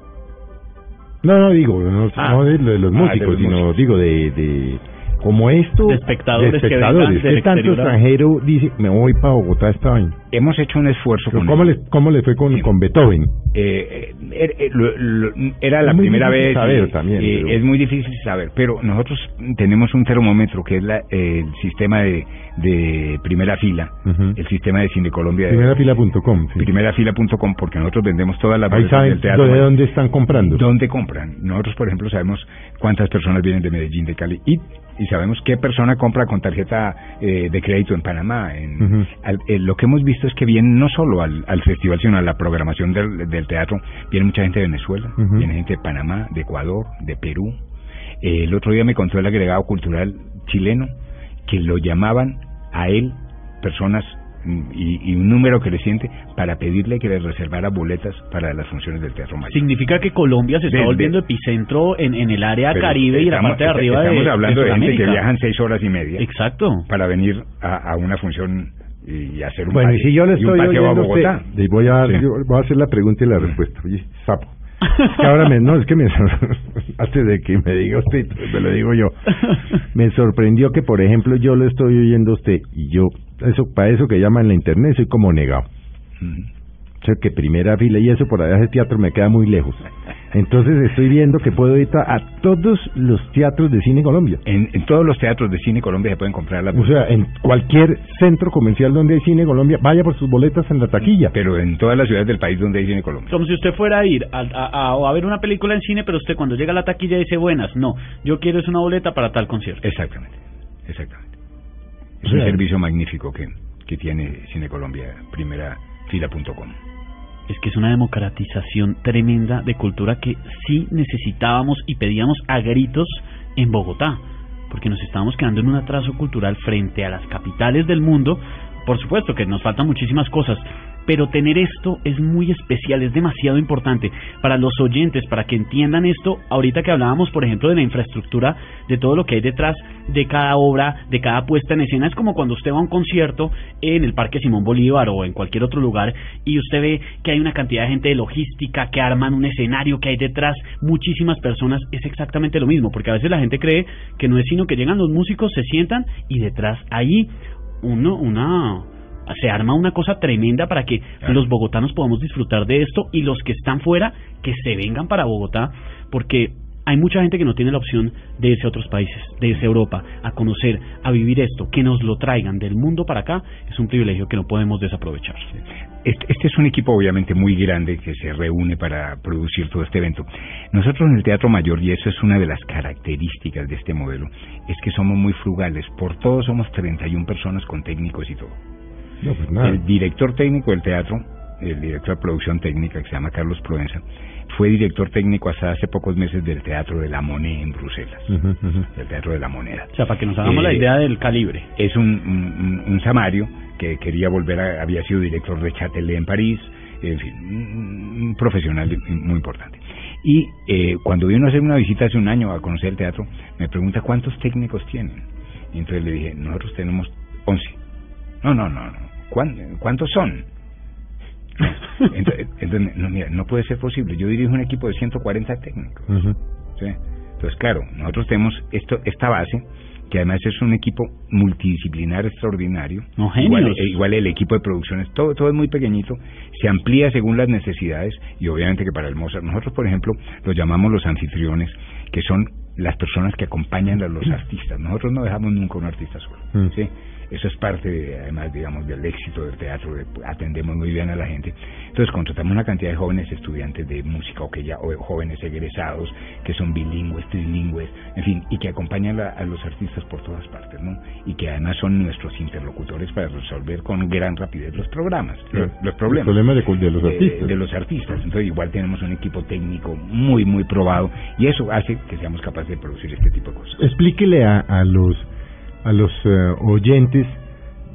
No, no, digo, no, Ah. no de, lo de los Ah, de músicos, los sino músicos. digo de, de como esto, De espectadores de que espectadores. vengan del ¿Qué tanto extranjero dice, me voy para Bogotá esta vaina? Hemos hecho un esfuerzo con ¿Cómo, le, ¿Cómo le fue con, Sí. con Beethoven? Eh, eh, er- eh, lo- lo- era la primera vez. saber y- también, y pero- Es muy difícil saber, pero nosotros tenemos un termómetro que es la, eh, el sistema de, de primera fila, el sistema de Cine Colombia. Primerafila.com. sí. Primerafila.com, porque nosotros vendemos todas las Ahí boletas saben del teatro. de dónde están comprando. ¿Dónde compran? Nosotros, por ejemplo, sabemos cuántas personas vienen de Medellín, de Cali, y, y sabemos qué persona compra con tarjeta eh, de crédito en Panamá. En, al- eh, lo que hemos visto es que vienen no solo al, al festival, sino a la programación del, del teatro. Viene mucha gente de Venezuela, Ujú. viene gente de Panamá, de Ecuador, de Perú. Eh, el otro día me contó el agregado cultural chileno que lo llamaban a él personas y, y un número creciente para pedirle que les reservara boletas para las funciones del Teatro Mayor. Significa que Colombia se está volviendo epicentro en, en el área caribe y la estamos- parte de arriba de Estamos hablando de, gente que viajan seis horas y media Exacto. para venir a, a una función y hacer un Bueno, y paseo- si yo le y un estoy paseo a oyendo a usted, Bogotá. y voy a, Sí. yo voy a hacer la pregunta y la respuesta. Oye, sapo. Es [laughs] que ahora me, no, es que me, [laughs] antes de que me diga usted, me lo digo yo. [laughs] Me sorprendió que, por ejemplo, yo lo estoy oyendo a usted y yo, eso para eso que llaman la internet, soy como negado. O sea, que primera fila y eso por allá ese teatro me queda muy lejos. Entonces estoy viendo que puedo ir a, todos los teatros de cine Colombia. En, en todos los teatros de cine Colombia se pueden comprar las O sea, en cualquier centro comercial donde hay cine Colombia, vaya por sus boletas en la taquilla. pero en todas las ciudades del país donde hay cine Colombia. Como si usted fuera a ir a, a, a- a ver una película en cine, pero usted cuando llega a la taquilla dice, buenas, no, yo quiero es una boleta para tal concierto. Exactamente, exactamente. Es O un sea, servicio magnífico que, que tiene Cine Colombia, primerafila.com. Es que es una democratización tremenda de cultura que sí necesitábamos y pedíamos a gritos en Bogotá, porque nos estábamos quedando en un atraso cultural frente a las capitales del mundo. Por supuesto que nos faltan muchísimas cosas. Pero tener esto es muy especial, es demasiado importante para los oyentes, para que entiendan esto. Ahorita que hablábamos, por ejemplo, de la infraestructura, de todo lo que hay detrás de cada obra, de cada puesta en escena, es como cuando usted va a un concierto en el Parque Simón Bolívar o en cualquier otro lugar y usted ve que hay una cantidad de gente de logística, que arman un escenario, que hay detrás muchísimas personas, es exactamente lo mismo, porque a veces la gente cree que no es sino que llegan los músicos, se sientan y detrás ahí uno, una se arma una cosa tremenda para que los bogotanos podamos disfrutar de esto y los que están fuera que se vengan para Bogotá porque hay mucha gente que no tiene la opción de irse a otros países, de irse a Europa, a conocer, a vivir esto, que nos lo traigan del mundo para acá, es un privilegio que no podemos desaprovechar. Este, este es un equipo obviamente muy grande que se reúne para producir todo este evento. Nosotros en el Teatro Mayor, y eso es una de las características de este modelo, es que somos muy frugales. Por todos somos 31 personas con técnicos y todo. Pues El director técnico del teatro, el director de producción técnica que se llama Carlos Provenza, fue director técnico hasta hace pocos meses del Teatro de la Moneda en Bruselas, del Teatro de la Moneda. O sea, para que nos hagamos la Eh, idea del calibre. Es un, un, un samario que quería volver a, había sido director de Châtelet en París, en fin, un, un profesional muy importante. Y eh, cuando vino a hacer una visita hace un año a conocer el teatro, me pregunta cuántos técnicos tienen. Y entonces le dije, nosotros tenemos 11. No, no, no, no. ¿Cuán- ¿Cuántos son? [laughs] Entonces, entonces, no, mira, no puede ser posible. Yo dirijo un equipo de 140 técnicos. ¿sí? Entonces, claro, nosotros tenemos esto, esta base, que además es un equipo multidisciplinar extraordinario. No, igual, eh, igual el equipo de producciones, todo, todo es muy pequeñito, se amplía según las necesidades y obviamente que para el Mozart, nosotros por ejemplo los llamamos los anfitriones, que son las personas que acompañan a los [clears throat] artistas. Nosotros no dejamos nunca un artista solo. Mm. ¿sí? Eso es parte, de, además, digamos, del éxito del teatro, de- atendemos muy bien a la gente. Entonces, contratamos una cantidad de jóvenes estudiantes de música o que ya, o jóvenes egresados que son bilingües, trilingües, en fin, y que acompañan a, a los artistas por todas partes, ¿no? Y que además son nuestros interlocutores para resolver con gran rapidez los programas, los, los problemas. Los problemas de- de los artistas. de los artistas. Entonces, igual tenemos un equipo técnico muy, muy probado y eso hace que seamos capaces de producir este tipo de cosas. Explíquele a, a los a los eh, oyentes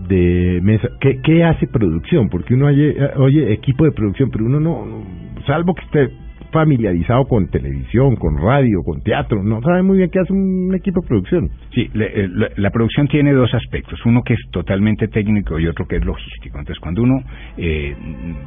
de mesa. ¿qué, qué hace producción, porque uno oye, eh, oye equipo de producción, pero uno no, no- salvo que esté familiarizado con televisión, con radio, con teatro, no sabe muy bien qué hace un equipo de producción. Sí, le- eh, la, la producción tiene dos aspectos, uno que es totalmente técnico y otro que es logístico. Entonces, cuando uno, eh,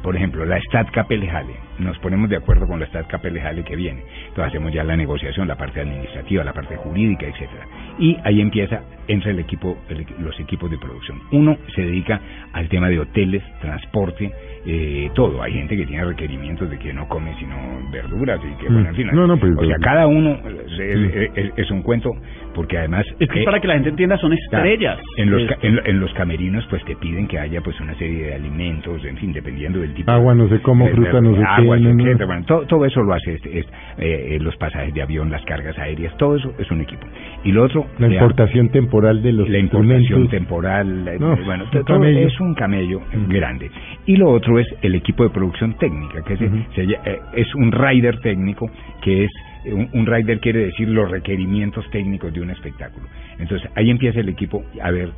por ejemplo, la Stat Capelle Halle, nos ponemos de acuerdo con la Stat Capelle Halle que viene, entonces hacemos ya la negociación, la parte administrativa, la parte jurídica, etcétera. Y ahí empieza, entra el equipo, el- los equipos de producción. Uno se dedica al tema de hoteles, transporte, eh, todo. Hay gente que tiene requerimientos de que no come sino verduras y que, Mm. bueno, en fin. No, no, pero- o sea, pero- cada uno eh, es, es- es un cuento, porque además... Es que eh, para que la gente entienda, son estrellas. En los, en, en los camerinos, pues te piden que haya pues una serie de alimentos, en fin, dependiendo del tipo. Agua, no sé cómo, de- fruta, no sé qué, agua, no. Bueno, todo, todo eso lo hace este, es, eh, eh, los pasajes de avión, las cargas aéreas, todo eso es un equipo. Y lo otro, La importación temporal de los la importación temporal, eh, No, bueno, todo es un camello Mm. grande. Y lo otro es el equipo de producción técnica, que es, se eh, es un rider técnico, que es eh, un, un rider quiere decir los requerimientos técnicos de un espectáculo. Entonces ahí empieza el equipo. A ver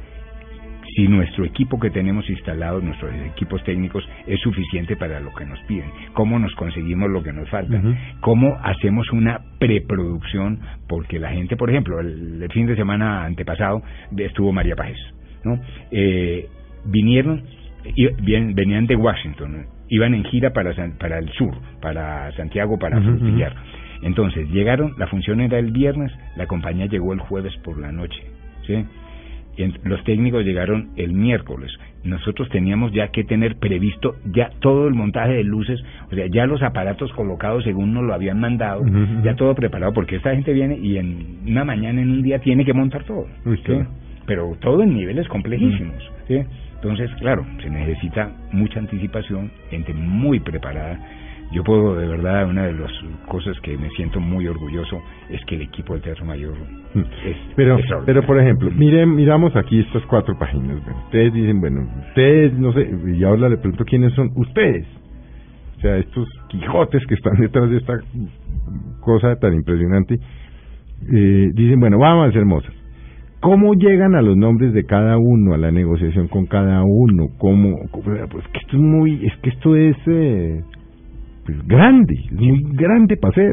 si nuestro equipo que tenemos instalado, nuestros equipos técnicos, es suficiente para lo que nos piden, cómo nos conseguimos lo que nos falta, cómo hacemos una preproducción, porque la gente, por ejemplo, el, el fin de semana antepasado estuvo María Páez, ¿no? Eh, vinieron, bien- venían de Washington, iban en gira para, San- para el sur, para Santiago, para ujú. Frutillar. Entonces llegaron, la función era el viernes, la compañía llegó el jueves por la noche, ¿sí? Los técnicos llegaron el miércoles. Nosotros teníamos ya que tener previsto ya todo el montaje de luces, o sea, ya los aparatos colocados según nos lo habían mandado, ya todo preparado, porque esta gente viene y en una mañana, en un día, tiene que montar todo. Uy, ¿sí? claro. Pero todo en niveles complejísimos. ¿sí? Entonces, claro, se necesita mucha anticipación, gente muy preparada. Yo puedo, de verdad, una de las cosas que me siento muy orgulloso es que el equipo del Teatro Mayor Mm. es Pero, pero por ejemplo, miren, miramos aquí estas cuatro páginas. Ustedes dicen, bueno, ustedes, no sé, y ahora le pregunto quiénes son ustedes. O sea, estos Quijotes que están [laughs] detrás de esta cosa tan impresionante, eh, dicen, bueno, vamos a hacer Mozart. ¿Cómo llegan a los nombres de cada uno, a la negociación con cada uno? ¿Cómo? cómo- pues que esto es muy, es que esto es eh, pues, grande, es muy grande para hacer.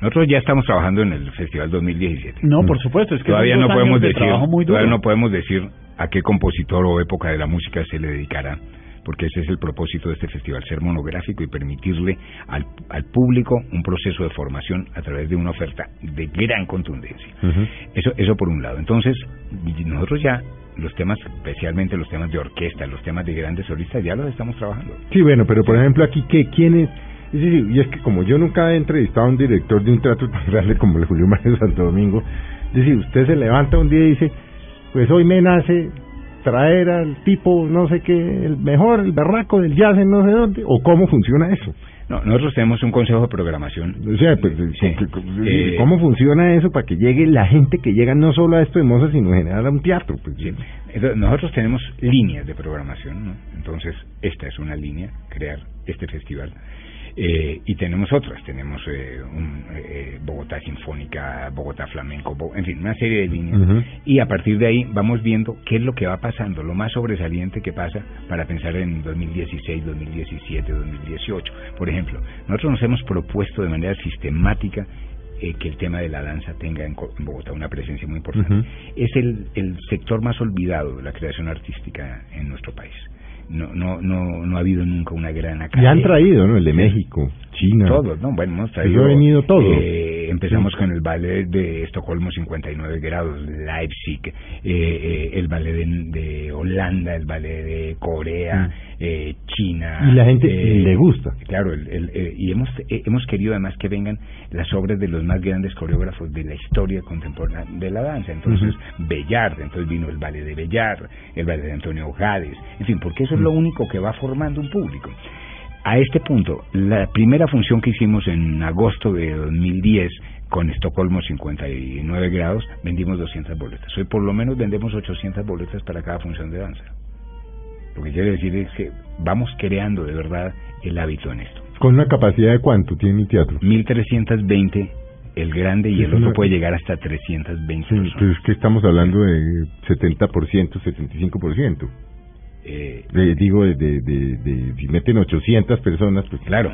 Nosotros ya estamos trabajando en el Festival 2017. No, por supuesto, es que todavía no podemos de decir, trabajo muy duro. todavía no podemos decir a qué compositor o época de la música se le dedicará, porque ese es el propósito de este festival, ser monográfico y permitirle al, al público un proceso de formación a través de una oferta de gran contundencia. Eso, eso por un lado. Entonces, nosotros ya los temas, especialmente los temas de orquesta, los temas de grandes solistas, ya los estamos trabajando. Sí, bueno, pero por ejemplo aquí, ¿qué, ¿quién es? Es decir, y es que como yo nunca he entrevistado a un director de un teatro tan grande como el Julio Mario Santo Domingo, es decir, usted se levanta un día y dice, pues hoy me nace traer al tipo, no sé qué, el mejor, el berraco del jazz en no sé dónde, o cómo funciona eso. No, nosotros tenemos un consejo de programación. O sea, pues, Sí. ¿cómo- Eh, ¿cómo funciona eso para que llegue la gente que llega no solo a esto de Mozart, sino en general a un teatro? Pues, Sí. Entonces, nosotros tenemos líneas de programación, ¿no? Entonces, esta es una línea, crear este festival. Eh, y tenemos otras, tenemos eh, un, eh, Bogotá Sinfónica, Bogotá Flamenco, Bo- en fin, una serie de líneas. Y a partir de ahí vamos viendo qué es lo que va pasando, lo más sobresaliente que pasa para pensar en 2016, 2017, 2018. Por ejemplo, nosotros nos hemos propuesto de manera sistemática eh, que el tema de la danza tenga en, en Bogotá una presencia muy importante. Es el, el sector más olvidado de la creación artística en nuestro país. No, no, no, no ha habido nunca una gran y academia. han traído, ¿no? El de Sí. México, China. Todos, ¿no? Bueno, hemos traído... ha venido todo. eh, empezamos con el ballet de Estocolmo 59 grados, Leipzig, eh, eh, el ballet de, de Holanda, el ballet de Corea, eh, China. Y la gente eh, le gusta. Claro, el- el- eh, y hemos, eh, hemos querido además que vengan las obras de los más grandes coreógrafos de la historia contemporánea de la danza. Entonces, Bellard, entonces vino el ballet de Bellard, el ballet de Antonio Gades, en fin, porque eso es lo único que va formando un público. A este punto, la primera función que hicimos en agosto de 2010 con Estocolmo 59 grados, vendimos 200 boletas. Hoy por lo menos vendemos 800 boletas para cada función de danza. Que quiere decir es que vamos creando de verdad el hábito en esto. ¿Con una capacidad de cuánto tiene el teatro? 1320 el grande y Sí, el otro no- puede llegar hasta 320 Sí, personas. pues es que estamos hablando de 70%, 75%. Eh, Eh, digo, de, de, de, de- si meten 800 personas, pues Claro,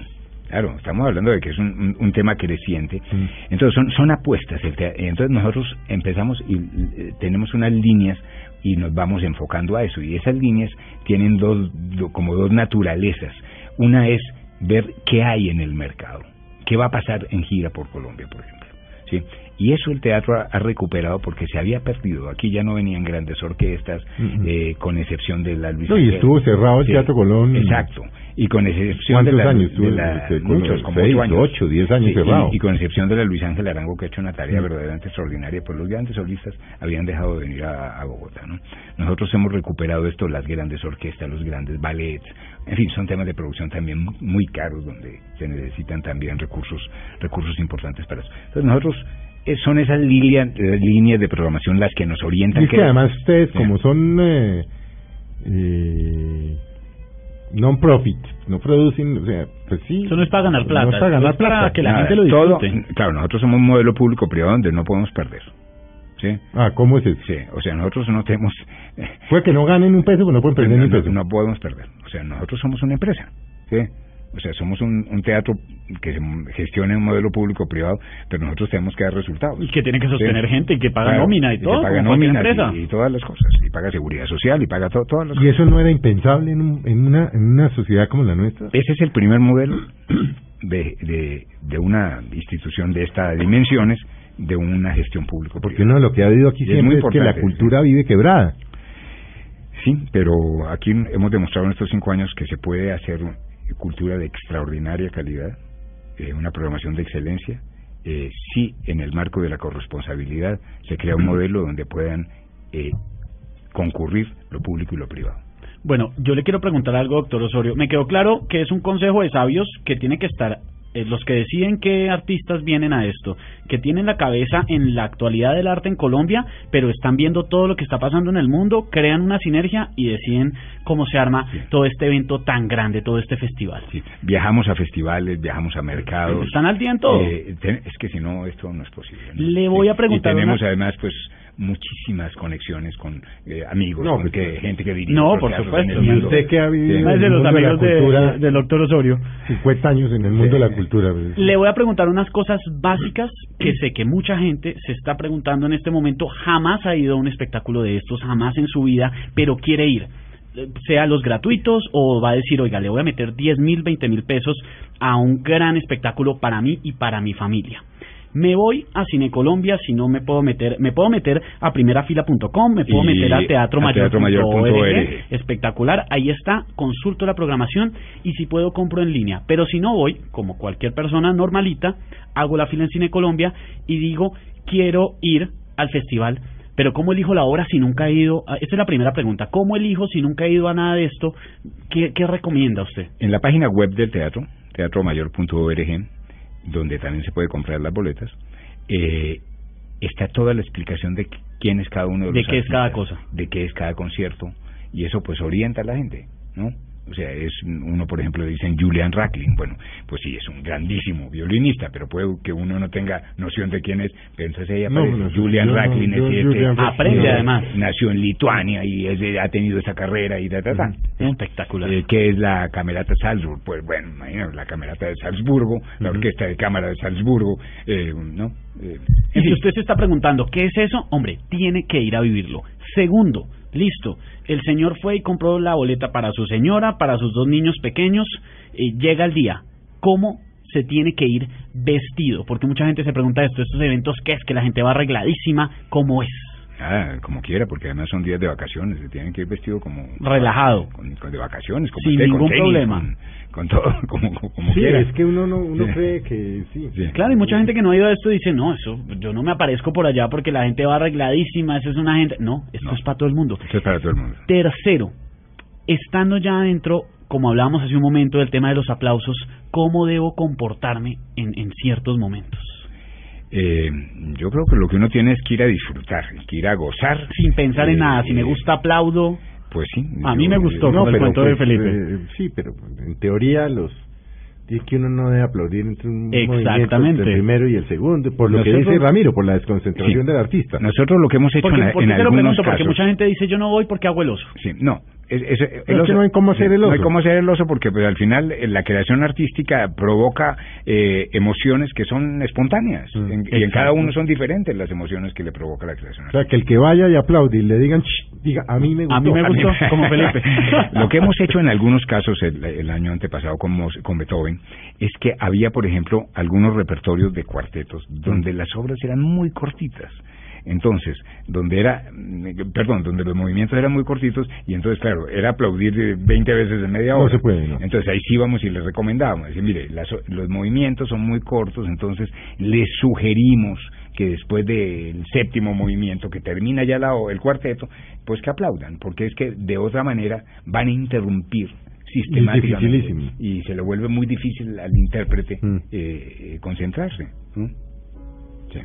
claro, estamos hablando de que es un, un- tema creciente. Mm. Entonces son, son apuestas. Entonces nosotros empezamos y eh, tenemos unas líneas y nos vamos enfocando a eso. Y esas líneas tienen dos, do- como dos naturalezas. Una es ver qué hay en el mercado, qué va a pasar en gira por Colombia, por ejemplo. ¿sí? Y eso el teatro ha, ha recuperado porque se había perdido. Aquí ya no venían grandes orquestas, eh, con excepción de la Luis No, y estuvo cerrado el Sí, Teatro Colón. Exacto. Y con excepción de ¿Cuántos la, años de estuvo la- este, muchos, como seis, ocho años. ocho, diez años Sí, y- cerrado? Y, con excepción de la Luis Ángel Arango, que ha hecho una tarea verdaderamente extraordinaria, pues los grandes solistas habían dejado de venir a, a Bogotá. ¿no? Nosotros hemos recuperado esto, las grandes orquestas, los grandes ballets, en fin, son temas de producción también muy caros, donde se necesitan también recursos recursos importantes para eso. Entonces nosotros, son esas líneas, eh, líneas de programación las que nos orientan. Y es que además ustedes, Sí. como son eh, eh, non-profit, no producen, o sea, pues sí. Eso no es para ganar plata, No es para ganar es para plata. que la Nada, gente lo todo- disfrute. claro, nosotros somos un modelo público-privado donde no podemos perder. ¿Sí? Ah, ¿cómo es eso? Sí, o sea, nosotros no tenemos... Puede que no ganen un peso, pero no pueden perder no, ni un no- peso. no podemos perder. O sea, nosotros somos una empresa. ¿sí? O sea, somos un, un teatro que se gestiona en un modelo público-privado, pero nosotros tenemos que dar resultados. Y que tiene que sostener Sí. gente y que paga Claro, nómina y, que todo, paga como cualquier nómina y, y todas las cosas. Y paga seguridad social y paga to- todas las Y eso no era impensable en, un- en, una, en una sociedad como la nuestra. Ese es el primer modelo de, de, de una institución de estas dimensiones, de una gestión pública. Porque uno de lo que ha habido aquí es siempre muy es, que la importante, cultura vive quebrada. Sí, pero aquí hemos demostrado en estos cinco años que se puede hacer cultura de extraordinaria calidad, eh, una programación de excelencia, eh, si en el marco de la corresponsabilidad se crea un modelo donde puedan eh, concurrir lo público y lo privado. Bueno, yo le quiero preguntar algo, doctor Osorio. Me quedó claro que es un consejo de sabios que tiene que estar los que deciden qué artistas vienen a esto, que tienen la cabeza en la actualidad del arte en Colombia, pero están viendo todo lo que está pasando en el mundo, crean una sinergia y deciden cómo se arma Sí. todo este evento tan grande, todo este festival. Sí, Viajamos a festivales, viajamos a mercados. Están al día en todo. Eh, es que si no, esto no es posible. ¿no? Le voy a preguntar Y tenemos una- además, pues, muchísimas conexiones con eh, amigos, No, con pues, que, gente que dirige No, por supuesto. en el Y mundo. usted que ha vivido Sí. en Es de los mundo de la amigos de- cultura, del doctor Osorio. 50 años en el mundo de la cultura. pues. Le voy a preguntar unas cosas básicas que sé que mucha gente se está preguntando en este momento. Jamás ha ido a un espectáculo de estos, jamás en su vida, pero quiere ir. Sea los gratuitos o va a decir, oiga, le voy a meter 10 mil, 20 mil pesos a un gran espectáculo para mí y para mi familia. Me voy a Cine Colombia, si no me puedo meter, me puedo meter a primerafila.com, me puedo Y meter a teatromayor.org, teatromayor.org. espectacular, ahí está, consulto la programación y si puedo compro en línea. Pero si no voy, como cualquier persona normalita, hago la fila en Cine Colombia y digo, quiero ir al festival. Pero ¿cómo elijo la obra si nunca he ido? a- Esta es la primera pregunta. ¿Cómo elijo si nunca he ido a nada de esto? ¿Qué, qué recomienda usted? En la página web del teatro, teatromayor.org, donde también se puede comprar las boletas, eh, está toda la explicación de quién es cada uno de ¿De los qué es cada artistas, cosa? de qué es cada concierto, y eso pues orienta a la gente, ¿no? O sea, es uno, por ejemplo, dicen Julian Racklin. Bueno, pues sí, es un grandísimo violinista, pero puede que uno no tenga noción de quién es. Pero entonces ella No, aparece. no, Julian yo no, Racklin yo es este, Julian Racklin Aprende, no. además. nació en Lituania y es de- ha tenido esa carrera y ta, ta, ta. Espectacular. Eh, ¿Qué es la Camerata Salzburg? Pues bueno, imagínate, la Camerata de Salzburgo, la Orquesta de Cámara de Salzburgo, eh, ¿no? Eh, Y si usted se está preguntando qué es eso, hombre, tiene que ir a vivirlo. Segundo, listo, el señor fue y compró la boleta para su señora, para sus dos niños pequeños, y llega el día. ¿Cómo se tiene que ir vestido? Porque mucha gente se pregunta esto, estos eventos, ¿qué es? Que la gente va arregladísima, ¿cómo es? Ah, como quiera, porque además son días de vacaciones, se tienen que ir vestido como... Relajado. Con, con- de vacaciones, como Sin usted, con ningún tenis, problema. Con, con todo, [laughs] como, como Sí, quiera. es que uno no uno Sí. cree que sí. Sí. Claro, y mucha gente que no ha ido a esto dice, no, eso, yo no me aparezco por allá porque la gente va arregladísima, eso es una gente... No, esto No. es para todo el mundo. Esto es para todo el mundo. Tercero, estando ya adentro, como hablábamos hace un momento del tema de los aplausos, ¿cómo debo comportarme en, en ciertos momentos? Eh, yo creo que lo que uno tiene es que ir a disfrutar, que ir a gozar. Sin pensar en Eh, nada, si me gusta aplaudo, Pues sí. A mí me gustó. yo- como el cuento de Felipe. eh, sí, pero en teoría los es que uno no debe aplaudir entre un movimiento Exactamente. entre el primero y el segundo, por lo que Nosotros- dice Ramiro, por la desconcentración Sí. del artista. Nosotros lo que hemos hecho porque, en, ¿por en algunos pregunto? Porque casos... mucha gente dice, yo no voy porque hago el oso. Sí, no. Es, es- el es que oso- no hay cómo ser el No hay oso. cómo ser el oso porque pues, al final eh, la creación artística provoca eh, emociones que son espontáneas Mm, En- y en cada uno son diferentes las emociones que le provoca la creación O sea, artística. que el que vaya y aplaude y le digan, "Shh", diga, a mí me gustó. A mí me A [laughs] mí- gustó, como [laughs] Felipe. [laughs] Lo que hemos hecho en algunos casos el, el año antepasado con, con Beethoven es que había, por ejemplo, algunos repertorios de cuartetos donde las obras eran muy cortitas. Entonces, donde era, mm, perdón, donde los movimientos eran muy cortitos y entonces, claro, era aplaudir de 20 veces en media No hora. se puede, no. Entonces ahí sí vamos y les recomendábamos, decir, mire, las- los movimientos son muy cortos, entonces les sugerimos que después del séptimo movimiento que termina ya la, el cuarteto, pues que aplaudan, porque es que de otra manera van a interrumpir sistemáticamente y se le vuelve muy difícil al intérprete Mm. eh, concentrarse. ¿no? Sí.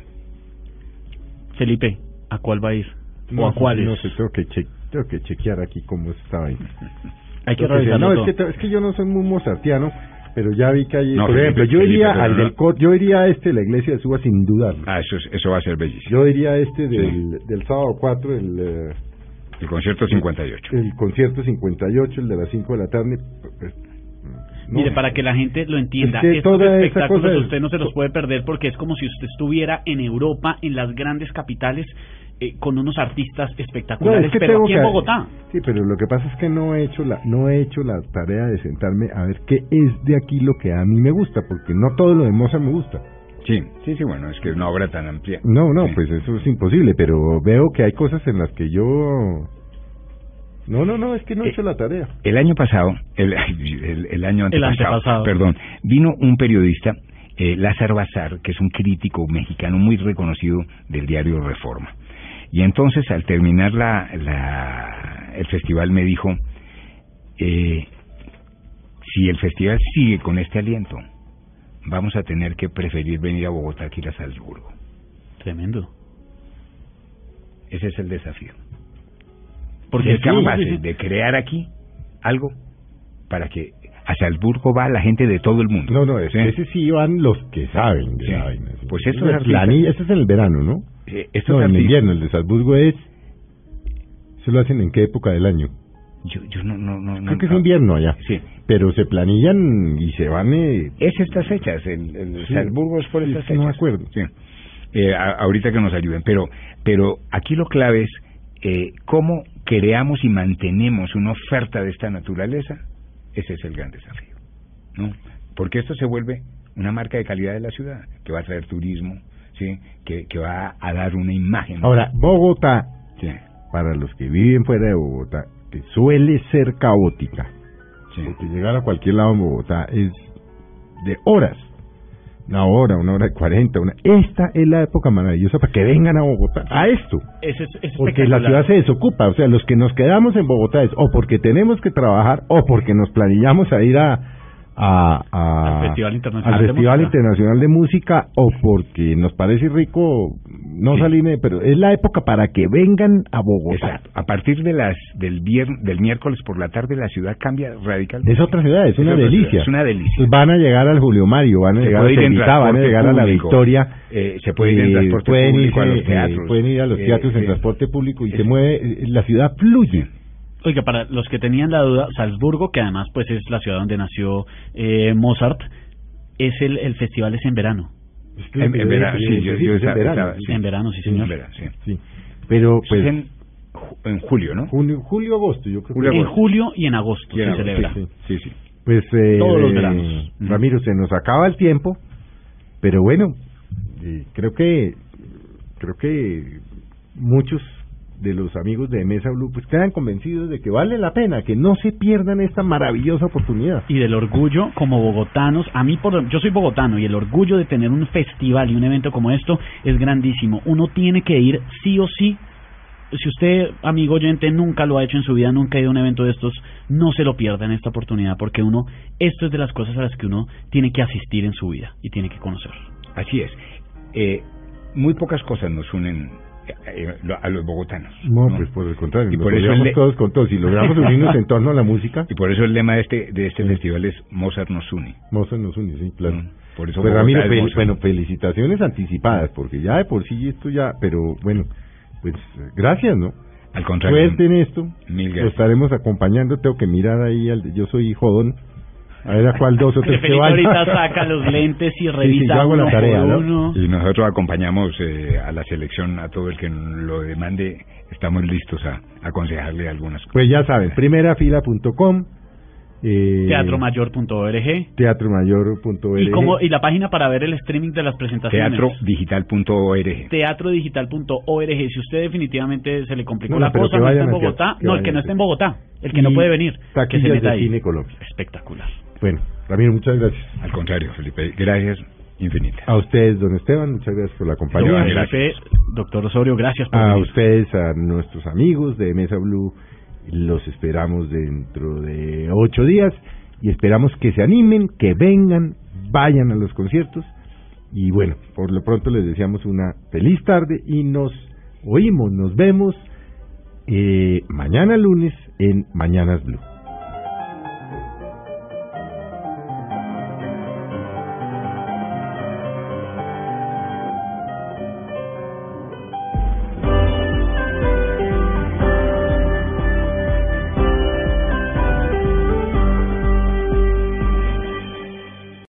Felipe, ¿a cuál va a ir? No, ¿O a cuáles? No sé, tengo que, che- tengo que chequear aquí cómo está ahí. [laughs] Hay que revisarlo No, es que, es que yo no soy muy mozartiano, pero ya vi que hay... No, por Felipe, ejemplo, yo Felipe, iría pero al del cor- yo iría a este, la iglesia de Suba, sin dudarlo. Ah, eso, es- eso va a ser bellísimo. Yo diría a este del, del sábado 4, el, eh, El concierto 58. el concierto 58, el de las 5 de la tarde. pues, no. Mire, para que la gente lo entienda, Es que estos espectáculos es- usted no se los puede perder porque es como si usted estuviera en Europa, en las grandes capitales, eh, con unos artistas No, espectaculares, es que pero aquí en Bogotá. Sí, pero lo que pasa es que no he hecho la no he hecho la tarea de sentarme a ver qué es de aquí lo que a mí me gusta, porque no todo lo de Mozart me gusta. Sí, sí, sí, bueno, es que es una obra tan amplia. No, no, Sí. pues eso es imposible, pero veo que hay cosas en las que yo No, no, no, es que no he Eh, hecho la tarea. El año pasado, el, [laughs] el, el año El antepasado. perdón, vino un periodista, eh, Lázaro Bazar, que es un crítico mexicano muy reconocido del diario Reforma. Y entonces, al terminar la, la- el festival, me dijo, eh, si el festival sigue con este aliento, vamos a tener que preferir venir a Bogotá que ir a Salzburgo. Tremendo. Ese es el desafío. Porque Ser sí, capaces sí, sí. de crear aquí algo para que a Salzburgo va la gente de todo el mundo. No, no, ese sí van los que saben de Sí. la vaina. Pues Ese es la artistas- ni- ese es en el verano, ¿no? eh, No, en invierno, el de Salzburgo es... ¿Se lo hacen en qué época del año? Yo, yo no, no, no, no- Creo que es no- invierno allá. Sí. Pero se planillan y se van... Eh, Es estas fechas, el, el Sí. Salzburgo es por Sí, estas es que no fechas. me acuerdo. Sí. Eh, a- ahorita que nos ayuden, pero, pero aquí lo clave es eh, cómo creamos y mantenemos una oferta de esta naturaleza. Ese es el gran desafío, ¿no? Porque esto se vuelve una marca de calidad de la ciudad, que va a traer turismo, sí, que, que va a dar una imagen. Ahora, Bogotá, Sí, para los que viven fuera de Bogotá, que suele ser caótica, sí. porque llegar a cualquier lado en Bogotá es de horas. Una hora, una hora y cuarenta. Una... Esta es la época maravillosa para que vengan a Bogotá, a esto. Ese es, es Porque la ciudad se desocupa. O sea, los que nos quedamos en Bogotá es o porque tenemos que trabajar o porque nos planillamos a ir a... a- a- Al Festival Internacional al de Festival Música. Internacional de Música o porque nos parece rico no Sí. salir, pero es la época para que vengan a Bogotá. Exacto. A partir de las del vier- del miércoles por la tarde la ciudad cambia radicalmente. Es otra ciudad, es una delicia. ciudad, es una delicia. Pues van a llegar al Julio Mario, van a Se llegar a van la. Victoria. Eh, se puede ir en eh, transporte pueden público a irse, los teatros. eh, pueden ir a los teatros en transporte público y se mueve, la ciudad fluye. Oiga, para los que tenían la duda, Salzburgo, que además pues es la ciudad donde nació eh, Mozart, es el, el festival es en verano. En, en verano, sí, yo, en estaba- verano, estaba- sí. En verano, sí, Sí, señor. en verano, sí. Sí. Pero pues Es en, ju- en julio, ¿no? junio, julio, agosto, yo creo Julio, En julio y en agosto Y en se agosto, celebra. sí, Sí, sí. Pues eh, Todos los eh, veranos. Ramiro, se nos acaba el tiempo, pero bueno, eh, creo que creo que muchos de los amigos de Mesa Blue pues quedan convencidos de que vale la pena, que no se pierdan esta maravillosa oportunidad. y del orgullo como bogotanos. A mí, por, yo soy bogotano y el orgullo de tener un festival y un evento como esto es grandísimo. Uno tiene que ir sí o sí. Si usted, amigo oyente, nunca lo ha hecho en su vida, nunca ha ido a un evento de estos, no se lo pierda en esta oportunidad, porque uno, esto es de las cosas a las que uno tiene que asistir en su vida y tiene que conocer. Así es. Eh, muy pocas cosas nos unen a los bogotanos. No, pues por el contrario, Y por eso el le- todos con todos. Si logramos [laughs] unirnos en torno a la música, Y por eso el lema de este, de este festival es Mozart nos une. Mozart nos une, sí, claro. Mm, Por eso Pues Ramiro, fel- Mozart. bueno, felicitaciones anticipadas, porque ya de por sí esto ya, pero bueno, pues gracias, ¿no? Al contrario. Suerte en esto. Mil Lo gracias. estaremos acompañando. Tengo que mirar ahí al yo soy jodón. A ver a cuál dos o tres que van. ahorita saca los lentes y sí, revisa yo hago la uno tarea, por ¿no? uno. Y nosotros acompañamos eh, a la selección, a todo el que lo demande, estamos listos a aconsejarle algunas cosas. Pues ya saben, primerafila.com, eh, Teatromayor.org teatromayor.org. y, como, y la página para ver el streaming de las presentaciones. Teatrodigital.org. teatrodigital.org. Si usted definitivamente se le complicó No, no, la cosa, que no está en Bogotá, no, el que no al está en. Bogotá, el que Y no puede venir, que se meta ahí. Cine Colombia. Espectacular. Bueno, Ramiro, muchas gracias. Al contrario, Felipe, gracias infinitas. A ustedes, don Esteban, muchas gracias por la compañía. Gracias. Felipe, doctor Osorio, gracias por A venir. ustedes, a nuestros amigos de Mesa Blue, los esperamos dentro de ocho días y esperamos que se animen, que vengan, vayan a los conciertos y bueno, por lo pronto les deseamos una feliz tarde y nos oímos, nos vemos eh, mañana lunes en Mañanas Blue.